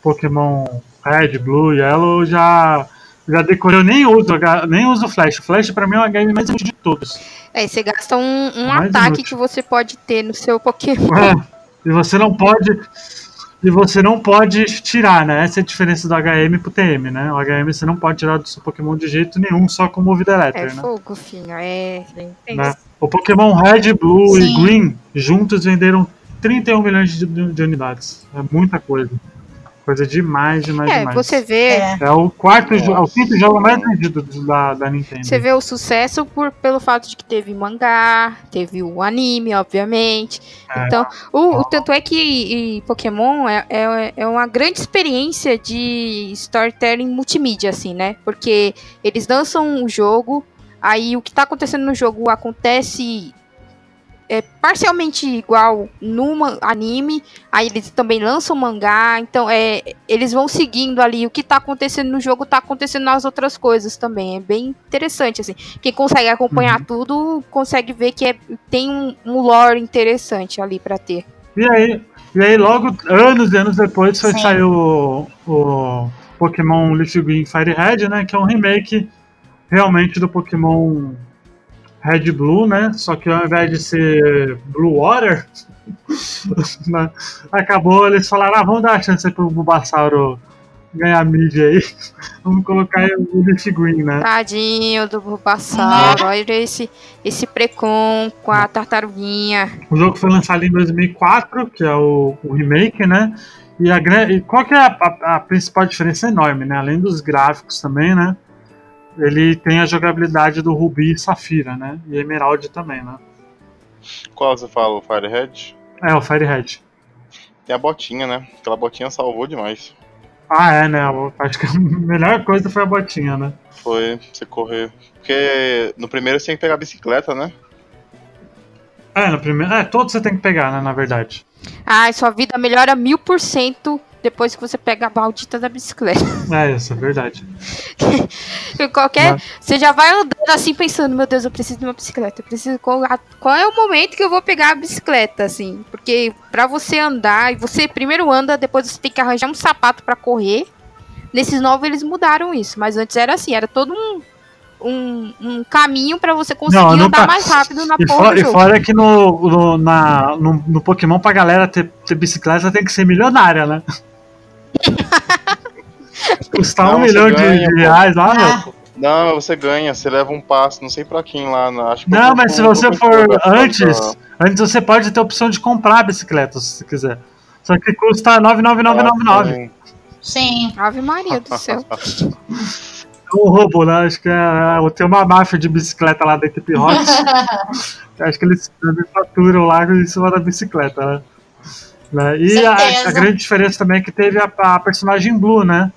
Pokémon Red, Blue, Yellow, eu já, já decorei. Eu nem uso, nem uso Flash. Flash pra mim é o game mais útil de todos. É, você gasta um, um ataque que você pode ter no seu Pokémon. É, e você não pode. E você não pode tirar, né? Essa é a diferença do HM pro TM, né? O HM você não pode tirar do seu Pokémon de jeito nenhum, só com Movida É Elétrica, né? fogo, filho. É. é né? O Pokémon Red, Blue Sim. e Green juntos venderam 31 milhões de, de unidades. É muita coisa. Coisa demais, demais, É, demais. você vê, É. É o quarto, jo- é o quinto jogo mais vendido do- da, da Nintendo. você vê o sucesso por, pelo fato de que teve mangá, teve o anime, obviamente. É. Então, o, o tanto é que e Pokémon é, é, é uma grande experiência de storytelling multimídia, assim, né? Porque eles lançam o jogo, aí o que tá acontecendo no jogo acontece é, parcialmente igual no anime, aí eles também lançam mangá, então é, eles vão seguindo ali o que tá acontecendo no jogo, tá acontecendo nas outras coisas também. É bem interessante, assim. Quem consegue acompanhar tudo consegue ver que é, tem um, um lore interessante ali pra ter. E aí, e aí, logo, anos e anos depois, foi Sim. sair o, o Pokémon Leaf Green Fire Red, né? Que é um remake realmente do Pokémon Red Blue, né? Só que ao invés de ser Blue Water, né, acabou eles falaram, ah, vamos dar a chance pro Bulbasauro ganhar mídia aí. Vamos colocar o Leaf Green, né? Tadinho do Bulbasauro. Olha esse, esse precon com a tartaruguinha. O jogo foi lançado em 2004, que é o, o remake, né? E, a, e qual que é a, a- a principal diferença enorme, né? Além dos gráficos também, né? Ele tem a jogabilidade do Ruby e Safira, né? E Emerald também, né? Qual você fala? O Firehead? É, o Firehead. Tem a botinha, né? Aquela botinha salvou demais. Ah, é, né? Acho que a melhor coisa foi a botinha, né? Foi você correr. Porque no primeiro você tem que pegar a bicicleta, né? É, no primeiro. É, todos você tem que pegar, né? Na verdade. Ai, sua vida melhora mil por cento depois que você pega a maldita da bicicleta. É, isso é verdade. Qualquer. Mas- Você já vai andando assim pensando, meu Deus, eu preciso de uma bicicleta. Eu preciso. Qual, qual é o momento que eu vou pegar a bicicleta, assim? Porque pra você andar, e você primeiro anda, depois você tem que arranjar um sapato pra correr. Nesses novos eles mudaram isso, mas antes era assim, era todo um. Um, um caminho pra você conseguir Não, andar nunca- mais rápido na E, porra fora, e fora que no, no, na, no, no Pokémon, pra galera ter, ter bicicleta, tem que ser milionária, né? Custar Não, um milhão de, ganha, de reais lá, Ah. meu. Não, você ganha, você leva um passo, não sei pra quem lá, na- acho que Não, mas se você for pra- pra- antes, antes você pode ter a opção de comprar a bicicleta, se você quiser. Só que custa 99999. Sim. Ave Maria do céu. É um roubo, né? Acho que é, tem uma máfia de bicicleta lá da equipe Rocket. Acho que eles eles faturam lá em cima da bicicleta, né? Né? E a, a grande diferença também é que teve a, a personagem Blue, né?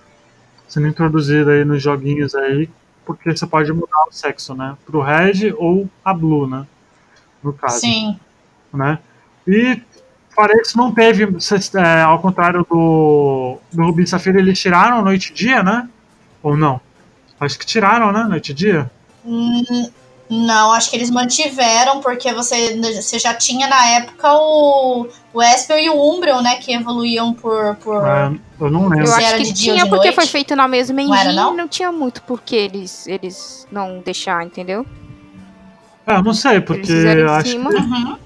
Sendo introduzida aí nos joguinhos aí, porque você pode mudar o sexo, né? Pro Red ou a Blue, né? No caso. Sim. né? E fora isso, não teve, é, ao contrário do, do Rubi e Safira, eles tiraram noite e dia, né? Ou não? Acho que tiraram, né? Noite e dia. Hum, Não, acho que eles mantiveram, porque você, você já tinha na época o, o Espel e o Umbreon, né? Que evoluíam por. por... É, eu não lembro. Eu acho que tinha de porque noite? foi feito na mesma Não era, engine não? e não tinha muito porque eles, eles não deixar, entendeu? Eu não sei, porque eu acho cima. que. Uhum.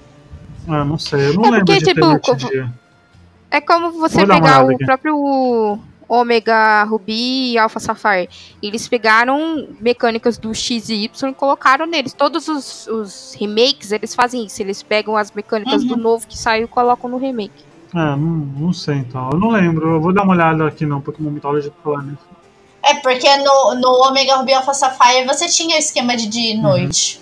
É, não sei, eu não É lembro porque, tipo, como-. É como você Vou pegar o aqui. próprio Omega Ruby e Alpha Sapphire. Eles pegaram mecânicas do X e Y e colocaram neles. Todos os, os remakes, eles fazem isso. Eles pegam as mecânicas do novo que saiu e colocam no remake. É, não, não sei então. Eu não lembro. Eu vou dar uma olhada aqui no Pokémon Mythology pra falar nisso. É, porque no, no Omega Ruby Alpha Sapphire você tinha o esquema de dia e noite.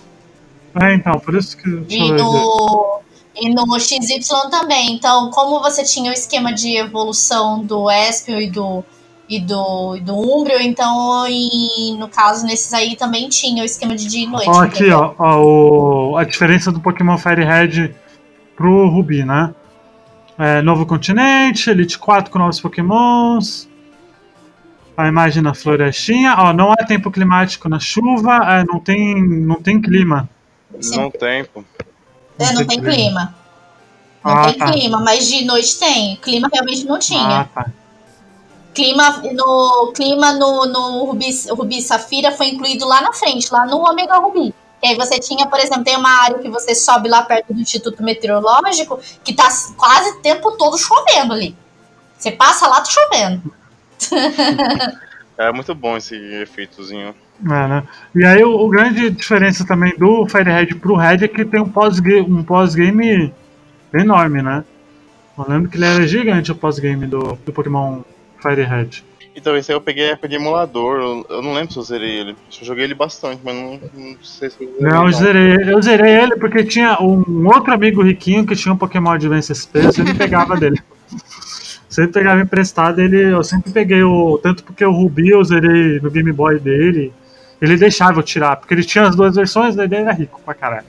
É, então, por isso que. Deixa E eu ver. E no XY também. Então, como você tinha o esquema de evolução do Espio e do, e do, e do Umbreon, então, e, no caso, nesses aí também tinha o esquema de dia e noite. Ó, aqui, ó, ó, o- a diferença do Pokémon Fire Red pro Ruby, né? É, novo continente, Elite 4 com novos Pokémons. A imagem na florestinha. Ó, não há tempo climático na chuva, é, não, tem, não tem clima. Não tem, pô. É, não tem clima. Não Ah, tem tá. clima, mas de noite tem. Clima realmente não tinha. Ah, tá. Clima no, clima no, no Rubi, Rubi Safira foi incluído lá na frente, lá no Omega Rubi. E aí você tinha, por exemplo, tem uma área que você sobe lá perto do Instituto Meteorológico que tá quase o tempo todo chovendo ali. Você passa lá, tá chovendo. É muito bom esse efeitozinho. É, né? E aí o, o grande diferença também do Fire Red pro Red é que tem um pós-game um pós -game enorme, né? Eu lembro que ele era gigante o pós-game do, do Pokémon Fire Red. Então, esse aí eu peguei a época de emulador. Eu, eu não lembro se eu zerei ele. Eu joguei ele bastante, mas não, não sei se eu zerei. Não, eu zerei, eu zerei ele porque tinha um outro amigo riquinho que tinha um Pokémon Advance SP, eu sempre pegava dele. Sempre pegava emprestado, ele, eu sempre peguei o. Tanto porque o Ruby eu zerei no Game Boy dele. Ele deixava eu tirar, porque ele tinha as duas versões, daí ele era rico pra caralho.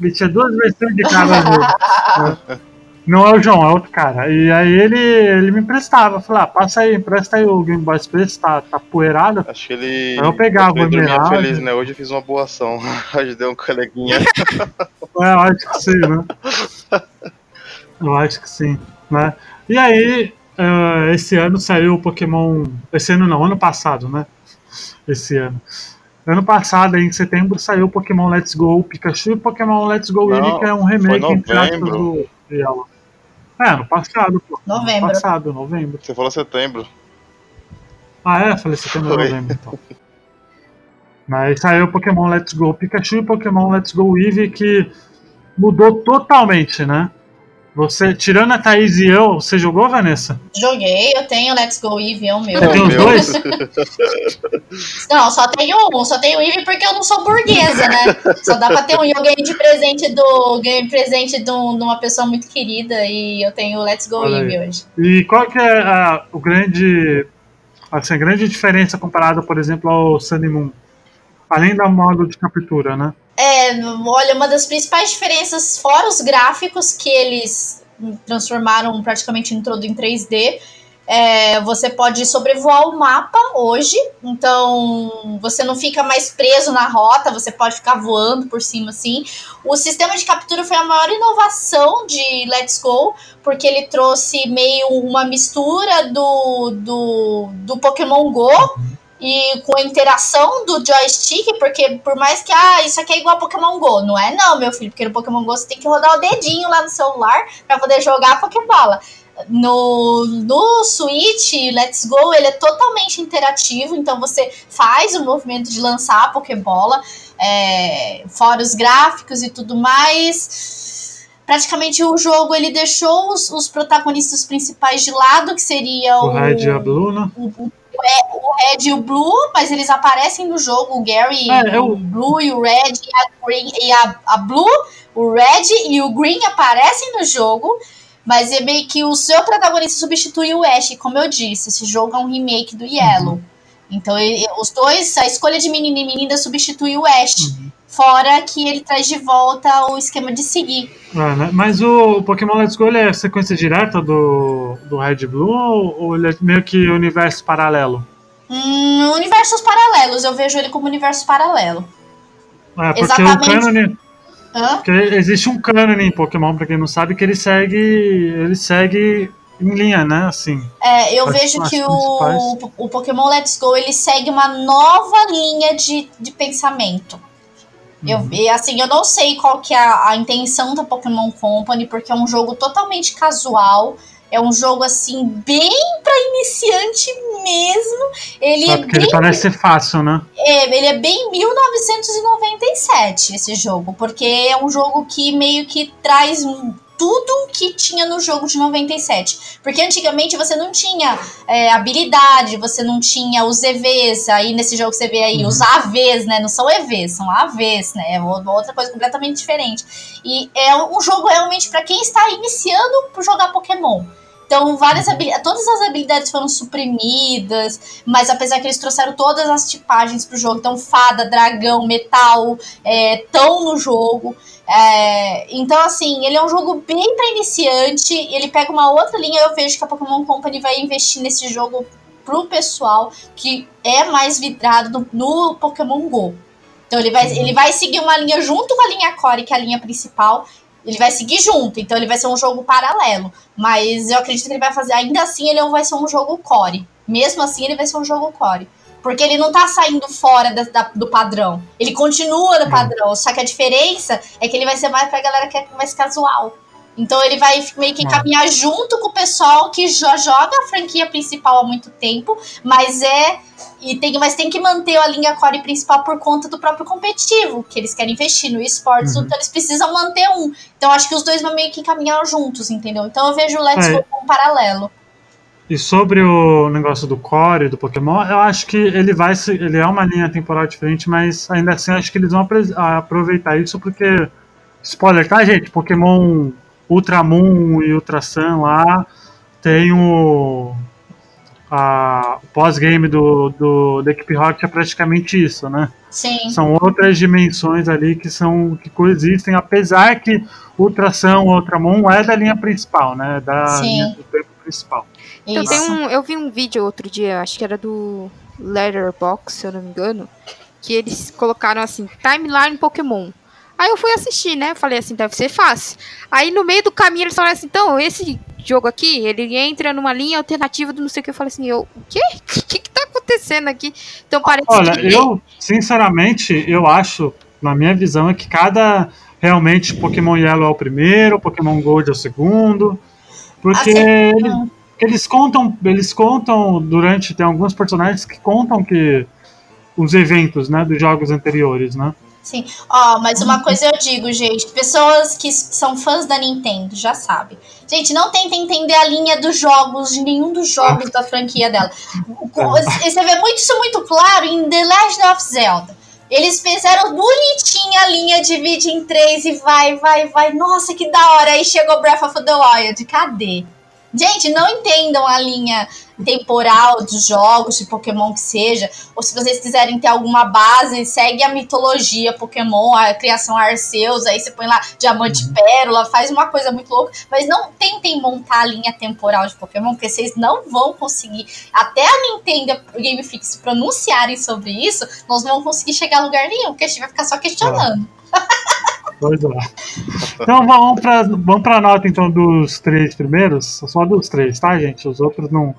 Ele tinha duas versões de cada jogo. né? Não é o João, é outro cara. E aí ele, ele me emprestava. Falei, ah, passa aí, empresta aí o Game Boy SP, tá, tá poeirado. Acho que ele. Eu pegava Emerald. feliz, né? Hoje eu fiz uma boa ação. Ajudei um coleguinha. É, eu acho que sim, né? Eu acho que sim, né? E aí, eh, esse ano saiu o Pokémon. Esse ano não, ano passado, né? Esse ano. ano passado, em setembro, saiu o Pokémon Let's Go Pikachu e Pokémon Let's Go Eevee, que é um remake entre aspas, do Yellow. É, ano passado, pô. Novembro. Ano passado, novembro. Você falou setembro. Ah, é? Falei setembro, Foi. novembro, então. Mas saiu o Pokémon Let's Go Pikachu e Pokémon Let's Go Eevee, que mudou totalmente, né? Você, tirando a Thaís e eu, você jogou, Vanessa? Joguei, eu tenho Let's Go Eevee, é o meu. Você tem os dois? Não, só tenho um, só tenho Eevee porque eu não sou burguesa, né? Só dá pra ter um. E eu ganhei de presente do. Ganhei de presente de, um- de uma pessoa muito querida e eu tenho o Let's Go Olha aí. Eevee hoje. E qual que é a, o grande, assim, a grande diferença comparada, por exemplo, ao Sun and Moon? Além da modo de captura, né? É, olha, uma das principais diferenças, fora os gráficos que eles transformaram praticamente em todo em 3D, é, você pode sobrevoar o mapa hoje, então você não fica mais preso na rota, você pode ficar voando por cima assim. O sistema de captura foi a maior inovação de Let's Go, porque ele trouxe meio uma mistura do, do, do Pokémon Go e com a interação do joystick, porque por mais que, ah, isso aqui é igual a Pokémon GO, não é não, meu filho, porque no Pokémon GO você tem que rodar o dedinho lá no celular pra poder jogar a Pokébola. No, no Switch, Let's Go, ele é totalmente interativo, então você faz o movimento de lançar a Pokébola, é, fora os gráficos e tudo mais. Praticamente o jogo ele deixou os, os protagonistas principais de lado, que seria O o, Red e a Blue, né? o, o, o Red e o Blue, mas eles aparecem no jogo, o Gary, É, eu- o Blue e o Red e a Green e a, a Blue, o Red e o Green aparecem no jogo, mas é meio que o seu protagonista substitui o Ash, como eu disse, esse jogo é um remake do Yellow. Então ele- os dois, a escolha de menino e menina substitui o Ash. Fora que ele traz de volta o esquema de seguir. É, né? Mas o Pokémon Let's Go ele é sequência direta do, do Red Blue ou, ou ele é meio que universo paralelo? Hum, universos paralelos, eu vejo ele como universo paralelo. É, porque Exatamente. o cânone. Hã? Porque existe um cânone em Pokémon, pra quem não sabe, que ele segue. Ele segue em linha, né? Assim. É, eu As- vejo as que o, o Pokémon Let's Go ele segue uma nova linha de, de pensamento. Eu, Uhum. e assim, eu não sei qual que é a, a intenção da Pokémon Company, porque é um jogo totalmente casual. É um jogo assim, bem pra iniciante mesmo. Ele Só é porque bem ele parece ser fácil, né? é, ele é bem 1997, esse jogo, porque é um jogo que meio que traz tudo que tinha no jogo de 97. Porque antigamente você não tinha é, habilidade, você não tinha os EVs, aí nesse jogo você vê aí os AVs, né? Não são EVs, são AVs, né? É outra coisa completamente diferente. E é um jogo realmente para quem está iniciando por jogar Pokémon. Então, várias habilidades, todas as habilidades foram suprimidas, mas apesar que eles trouxeram todas as tipagens pro jogo, então fada, dragão, metal, estão no jogo. É, então, assim, ele é um jogo bem para iniciante, ele pega uma outra linha, eu vejo que a Pokémon Company vai investir nesse jogo pro pessoal que é mais vidrado no, no Pokémon GO. Então ele vai, ele vai seguir uma linha junto com a linha Core, que é a linha principal. Ele vai seguir junto, então ele vai ser um jogo paralelo. Mas eu acredito que ele vai fazer, ainda assim, ele não vai ser um jogo core. Mesmo assim, ele vai ser um jogo core. Porque ele não tá saindo fora da- da- do padrão. Ele continua no padrão. Só que a diferença é que ele vai ser mais pra galera que é mais casual. Então ele vai meio que Ah. caminhar junto com o pessoal que já joga a franquia principal há muito tempo, mas é. E tem, mas tem que manter a linha core principal por conta do próprio competitivo, que eles querem investir no esportes, Uhum. então eles precisam manter um. Então acho que os dois vão meio que caminhar juntos, entendeu? Então eu vejo o Let's É. Go como um paralelo. E sobre o negócio do core do Pokémon, eu acho que ele vai se, ele é uma linha temporal diferente, mas ainda assim acho que eles vão aproveitar isso porque spoiler, tá, gente? Pokémon Ultramon e Ultra Sun lá tem o a, o pós-game do, do da equipe Rocket é praticamente isso, né? Sim. São outras dimensões ali que são que coexistem, apesar que Ultração ou Ultramon é da linha principal, né? Da Sim. linha do tempo principal. Então, um, eu vi um vídeo outro dia, acho que era do Letterbox, se eu não me engano, que eles colocaram assim, timeline Pokémon. Aí eu fui assistir, né? Falei assim, deve ser fácil. Aí no meio do caminho eles falaram assim, então, esse jogo aqui, ele entra numa linha alternativa do não sei o que. Eu falei assim, eu, o quê? O que, que tá acontecendo aqui? Então parece Olha, que. eu, sinceramente, eu acho, na minha visão, é que cada. Realmente, Pokémon Yellow é o primeiro, Pokémon Gold é o segundo. Porque Assim, eles, eles contam. Eles contam durante. Tem alguns personagens que contam que. Os eventos, né? Dos jogos anteriores, né? Sim. Ó, mas uma coisa eu digo, gente. Pessoas que são fãs da Nintendo já sabem. Gente, não tentem entender a linha dos jogos, de nenhum dos jogos da franquia dela. E Você vê muito isso muito claro em The Legend of Zelda. Eles fizeram bonitinha a linha, divide em três e vai, vai, vai. Nossa, que da hora. Aí chegou Breath of the Wild. Cadê? Gente, não entendam a linha temporal dos jogos de Pokémon que seja, ou se vocês quiserem ter alguma base, segue a mitologia Pokémon, a criação Arceus, aí você põe lá Diamante e Pérola, faz uma coisa muito louca, mas não tentem montar a linha temporal de Pokémon, porque vocês não vão conseguir, até a Nintendo e o Game Fix se pronunciarem sobre isso, nós não vamos conseguir chegar a lugar nenhum, porque a gente vai ficar só questionando. Pois é. Então vamos pra, vamos pra nota então dos três primeiros. Só dos três, tá, gente? Os outros não.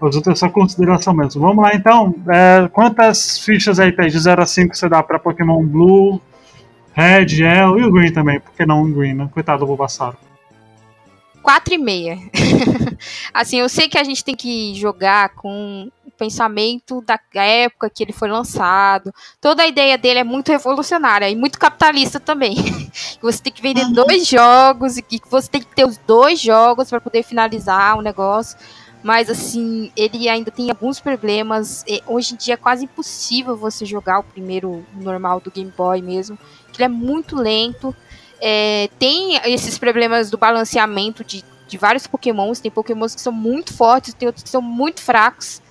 Os outros é só consideração mesmo. Vamos lá então. É, quantas fichas aí, de 0 a 5 você dá pra Pokémon Blue, Red, Yellow e o Green também? Por que não o Green, né? Coitado do Bulbasaur. quatro e meia. assim, eu sei que a gente tem que jogar com o pensamento da época que ele foi lançado. Toda a ideia dele é muito revolucionária e muito capitalista também. Que você tem que vender Uhum. dois jogos e que você tem que ter os dois jogos para poder finalizar o negócio. Mas assim, ele ainda tem alguns problemas. E Hoje em dia é quase impossível você jogar o primeiro normal do Game Boy mesmo. Que ele é muito lento. É, tem esses problemas do balanceamento de, de vários pokémons. Tem pokémons que são muito fortes, tem outros que são muito fracos.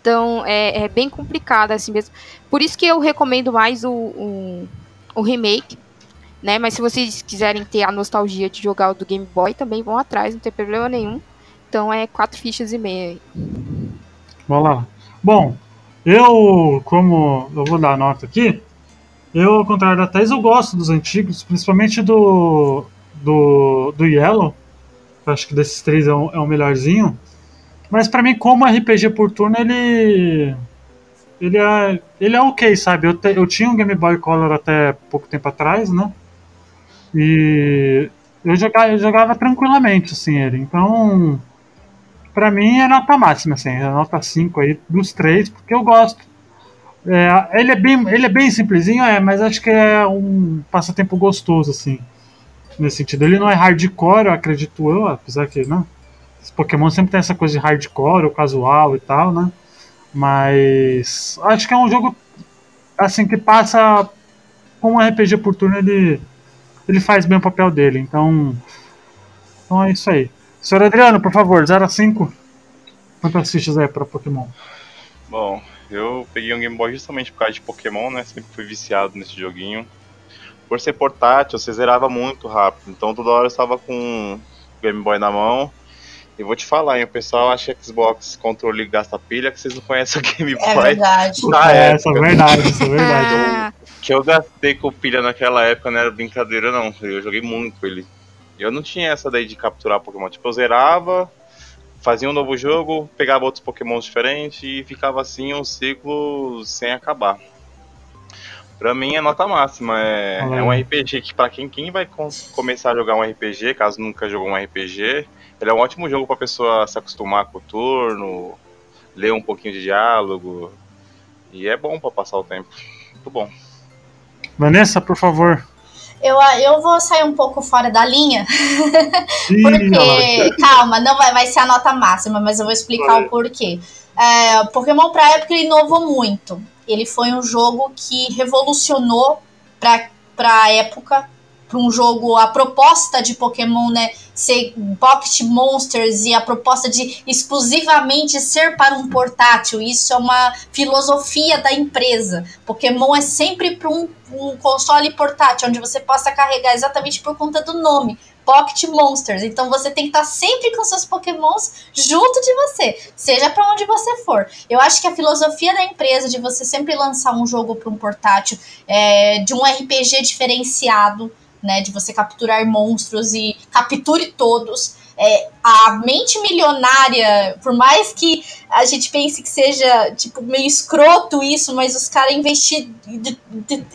Então é, é bem complicado assim mesmo. Por isso que eu recomendo mais o, o, o remake. Né? Mas se vocês quiserem ter a nostalgia de jogar o do Game Boy, também vão atrás, não tem problema nenhum. Então é quatro fichas e meia. Vamos lá. Bom, eu, como eu vou dar a nota aqui, eu, ao contrário da Thais, eu gosto dos antigos, principalmente do, do, do Yellow. Acho que desses três é o, é o melhorzinho. Mas pra mim, como RPG por turno, ele. Ele é, ele é ok, sabe? Eu, te- eu tinha um Game Boy Color até pouco tempo atrás, né? E eu jogava, eu jogava tranquilamente, assim, ele. Então, pra mim é nota máxima, assim, é nota 5 aí dos três, porque eu gosto. É, ele, é bem, ele é bem simplesinho, é, mas acho que é um passatempo gostoso, assim, nesse sentido. Ele não é hardcore, eu acredito eu, apesar que, né? Pokémon sempre tem essa coisa de hardcore ou casual e tal, né? Mas acho que é um jogo, assim, que passa com um RPG por turno, ele, ele faz bem o papel dele, então. Então é isso aí. Senhor Adriano, por favor, 0 a 5. Quantas fichas aí pra Pokémon? Bom, eu peguei um Game Boy justamente por causa de Pokémon, né? Sempre fui viciado nesse joguinho. Por ser portátil, você zerava muito rápido. Então toda hora eu estava com o Game Boy na mão. E vou te falar, hein? O pessoal acha que Xbox controle gasta pilha, que vocês não conhecem o Game É Boy. verdade. Na é, época. essa é verdade, isso é verdade. Ah, Que eu gastei com pilha naquela época não era brincadeira, não. Eu joguei muito ele. Eu não tinha essa daí de capturar Pokémon. Tipo, eu zerava, fazia um novo jogo, pegava outros Pokémon diferentes e ficava assim um ciclo sem acabar. Pra mim é nota máxima. É, Olha é um. RPG que, pra quem, quem vai com- começar a jogar um RPG, caso nunca jogou um RPG, ele é um ótimo jogo pra pessoa se acostumar com o turno, ler um pouquinho de diálogo. E é bom pra passar o tempo. Muito bom. Vanessa, por favor. Eu, eu vou sair um pouco fora da linha, lá. porque, calma, não vai, vai ser a nota máxima, mas eu vou explicar Vai. o porquê. É, Pokémon pra época ele inovou muito. Ele foi um jogo que revolucionou pra, pra época, pra um jogo, a proposta de Pokémon, né, ser Pocket Monsters e a proposta de exclusivamente ser para um portátil. Isso é uma filosofia da empresa. Pokémon é sempre para um, um console portátil, onde você possa carregar exatamente por conta do nome. Pocket Monsters. Então você tem que estar sempre com seus Pokémons junto de você, seja para onde você for. Eu acho que a filosofia da empresa de você sempre lançar um jogo para um portátil, é, de um RPG diferenciado, né, de você capturar monstros e capture todos. É, a mente milionária, por mais que a gente pense que seja tipo meio escroto isso, mas os caras investir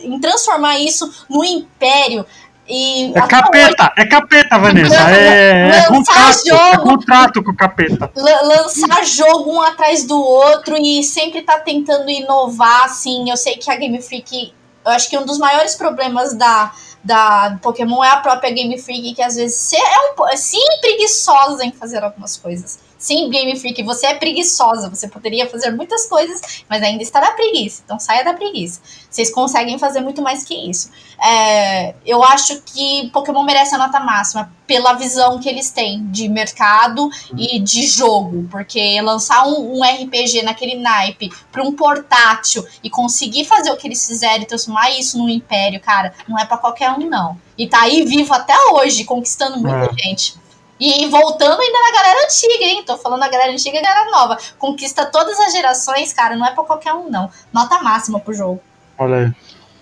em transformar isso no império. E é capeta, hoje, é capeta, Vanessa. É, é, contrato, jogo, é contrato com o capeta. Lançar jogo um atrás do outro e sempre tá tentando inovar, assim. Eu sei que a Game Freak. Eu acho que um dos maiores problemas da, da Pokémon é a própria Game Freak, que às vezes é, um, é preguiçosa em fazer algumas coisas. Sim, Game Freak, você é preguiçosa. Você poderia fazer muitas coisas, mas ainda está na preguiça. Então saia da preguiça. Vocês conseguem fazer muito mais que isso. É, eu acho que Pokémon merece a nota máxima pela visão que eles têm de mercado e de jogo. Porque lançar um, um RPG naquele naipe para um portátil e conseguir fazer o que eles fizeram e transformar isso num império, cara, não é para qualquer um, não. E tá aí vivo até hoje, conquistando muita é. gente. E voltando ainda na galera antiga, hein? Tô falando da galera antiga e galera nova. Conquista todas as gerações, cara, não é pra qualquer um, não. Nota máxima pro jogo. Olha aí.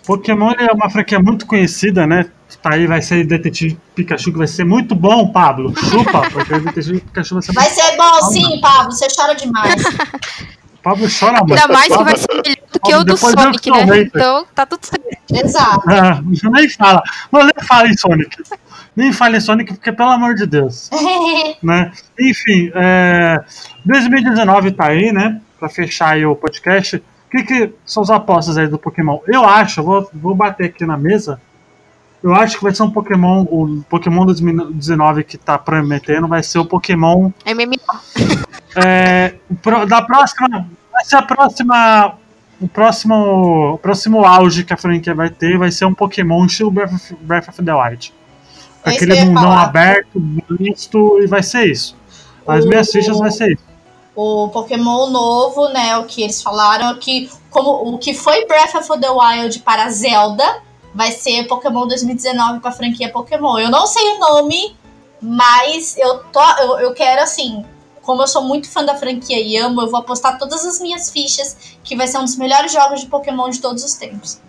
Pokémon é uma franquia muito conhecida, né? Tá aí, vai ser Detetive Pikachu, que vai ser muito bom, Pablo. Chupa, porque Detetive Pikachu vai ser Vai ser bom, sim, Pablo. Você chora demais. Pablo chora muito. Ainda mais que vai ser melhor do que o do Sonic, né? Então tá tudo certo. Exato. É, nem fala. Não, nem fala em Sonic. Nem fale em Sonic, porque pelo amor de Deus. né? Enfim, é, 2019 tá aí, né? Pra fechar aí o podcast. O que, que são as apostas aí do Pokémon? Eu acho, vou, vou bater aqui na mesa. Eu acho que vai ser um Pokémon, o Pokémon 2019 que tá prometendo vai ser o Pokémon. MMO. É, da próxima. Vai ser a próxima. O próximo, o próximo auge que a franquia vai ter vai ser um Pokémon estilo Breath of, Breath of the Wild. Aquele mundão aberto, visto, e vai ser isso. As o, minhas fichas vai ser isso. O Pokémon novo, né? O que eles falaram é que como o que foi Breath of the Wild para Zelda vai ser Pokémon 2019 para a franquia Pokémon. Eu não sei o nome, mas eu tô eu, eu quero assim como eu sou muito fã da franquia e amo, eu vou apostar todas as minhas fichas que vai ser um dos melhores jogos de Pokémon de todos os tempos.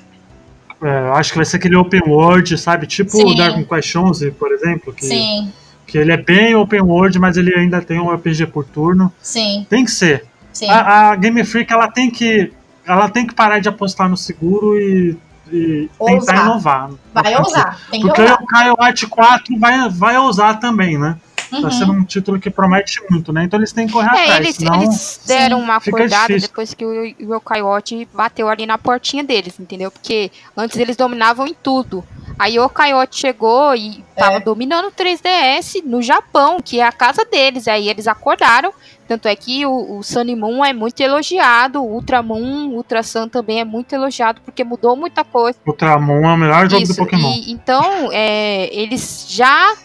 É, acho que vai ser aquele open world, sabe? Tipo o Dragon Quest 11, por exemplo. Que, Sim. Que ele é bem open world, mas ele ainda tem um RPG por turno. Sim. Tem que ser. Sim. A, a Game Freak, ela tem que ela tem que parar de apostar no seguro e, e tentar inovar. Vai ousar. Tem Porque ousar. o Kyle White 4 vai, vai ousar também, né? Uhum. Tá sendo um título que promete muito, né? Então eles têm que correr é, atrás. Eles, senão, eles deram uma acordada depois que o Yokai Watch bateu ali na portinha deles, entendeu? Porque antes eles dominavam em tudo. Aí o Coyote chegou e tava é. dominando o 3DS no Japão, que é a casa deles. Aí eles acordaram. Tanto é que o, o Sun Moon é muito elogiado, o Ultramon, Ultra Sun também é muito elogiado, porque mudou muita coisa. Ultramon é o melhor jogo Isso, do Pokémon. E, então, é, eles já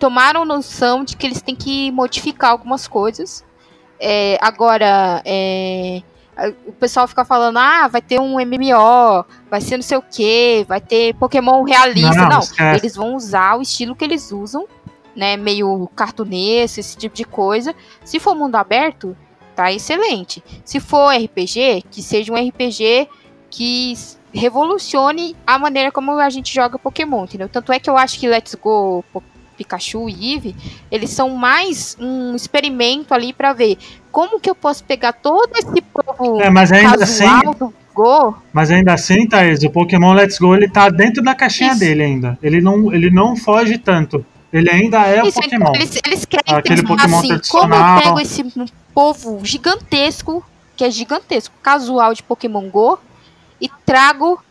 tomaram noção de que eles têm que modificar algumas coisas. É, agora, é, o pessoal fica falando, ah, vai ter um MMO, vai ser não sei o que, vai ter Pokémon realista. Não, não eles vão usar o estilo que eles usam, né? Meio cartunesco, esse tipo de coisa. Se for mundo aberto, tá excelente. Se for RPG, que seja um RPG que revolucione a maneira como a gente joga Pokémon, entendeu? Tanto é que eu acho que Let's Go Pikachu e Eevee, eles são mais um experimento ali para ver como que eu posso pegar todo esse povo é, mas ainda assim, do Go. Mas ainda assim, Thaís, o Pokémon Let's Go ele tá dentro da caixinha Isso. dele ainda. Ele não, ele não foge tanto. Ele ainda é Isso, o Pokémon. Eles, eles querem Aquele Pokémon assim, como eu pego esse povo gigantesco, que é gigantesco, casual de Pokémon Go, e trago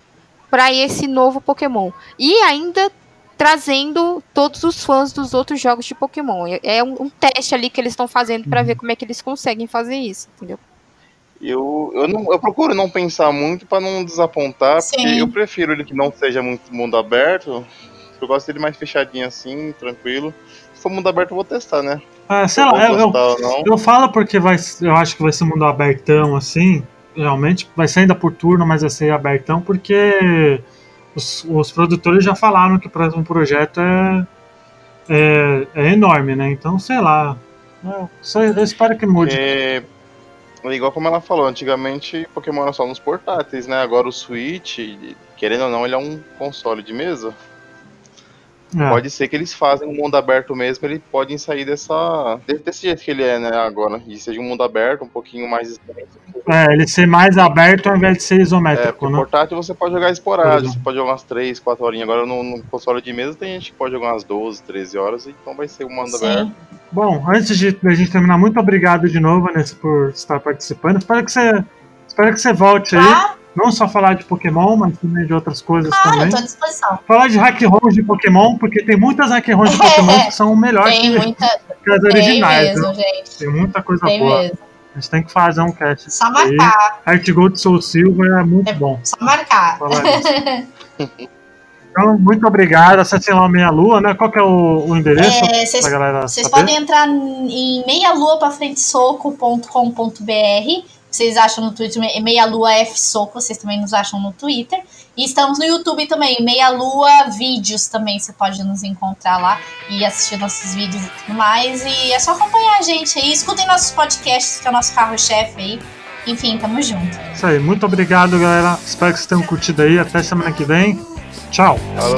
para esse novo Pokémon. E ainda trazendo todos os fãs dos outros jogos de Pokémon. É, é um, um teste ali que eles estão fazendo para ver como é que eles conseguem fazer isso, entendeu? Eu, eu, não, eu procuro não pensar muito para não desapontar, Sim. porque eu prefiro ele que não seja muito mundo aberto. Eu gosto dele mais fechadinho assim, tranquilo. Se for mundo aberto, eu vou testar, né? Ah, sei lá, eu, eu, eu, falo porque vai, eu acho que vai ser mundo abertão assim. Realmente, vai ser ainda por turno, mas vai ser abertão, porque os, os produtores já falaram que o próximo projeto é, é, é enorme, né? Então, sei lá. Eu, só, eu espero que mude. É, igual como ela falou, antigamente Pokémon era só nos portáteis, né? Agora o Switch, querendo ou não, ele é um console de mesa. É. Pode ser que eles fazem um mundo aberto mesmo, ele podem sair dessa. de- desse jeito que ele é, né, agora. E seja um mundo aberto, um pouquinho mais extenso. É, ele ser mais aberto ao invés de ser É, isométrico, porque né? portátil você pode jogar esporádico, você pode jogar umas 3, 4 horinhas. Agora no, no console de mesa tem gente que pode jogar umas 12, 13 horas, então vai ser um mundo aberto. Sim. Bom, antes de a gente terminar, muito obrigado de novo, Vanessa, por estar participando. Espero que você, espero que você volte aí. Não só falar de Pokémon, mas também de outras coisas Claro, também. eu tô à disposição. Falar de hack ROMs de Pokémon, porque tem muitas hack ROMs de Pokémon que são melhores que, muita. que as originais. mesmo, né? Tem muita coisa Tem boa. mesmo. A gente tem que fazer um cast. Só marcar. Heart Gold Soul Silver é muito É. bom. Só marcar. Então, muito obrigado. Acessem lá o Meia Lua, né? Qual que é o, o endereço É, galera Vocês podem entrar em meialuapafrentesoco.com.br. Vocês acham no Twitter, me- Meia Lua F Soco, vocês também nos acham no Twitter. E estamos no YouTube também, Meia Lua Vídeos também, você pode nos encontrar lá e assistir nossos vídeos e tudo mais. E é só acompanhar a gente aí, escutem nossos podcasts, que é o nosso carro-chefe aí. Enfim, tamo junto. Isso aí. Muito obrigado, galera. Espero que vocês tenham curtido aí. Até semana que vem. Tchau. Falou.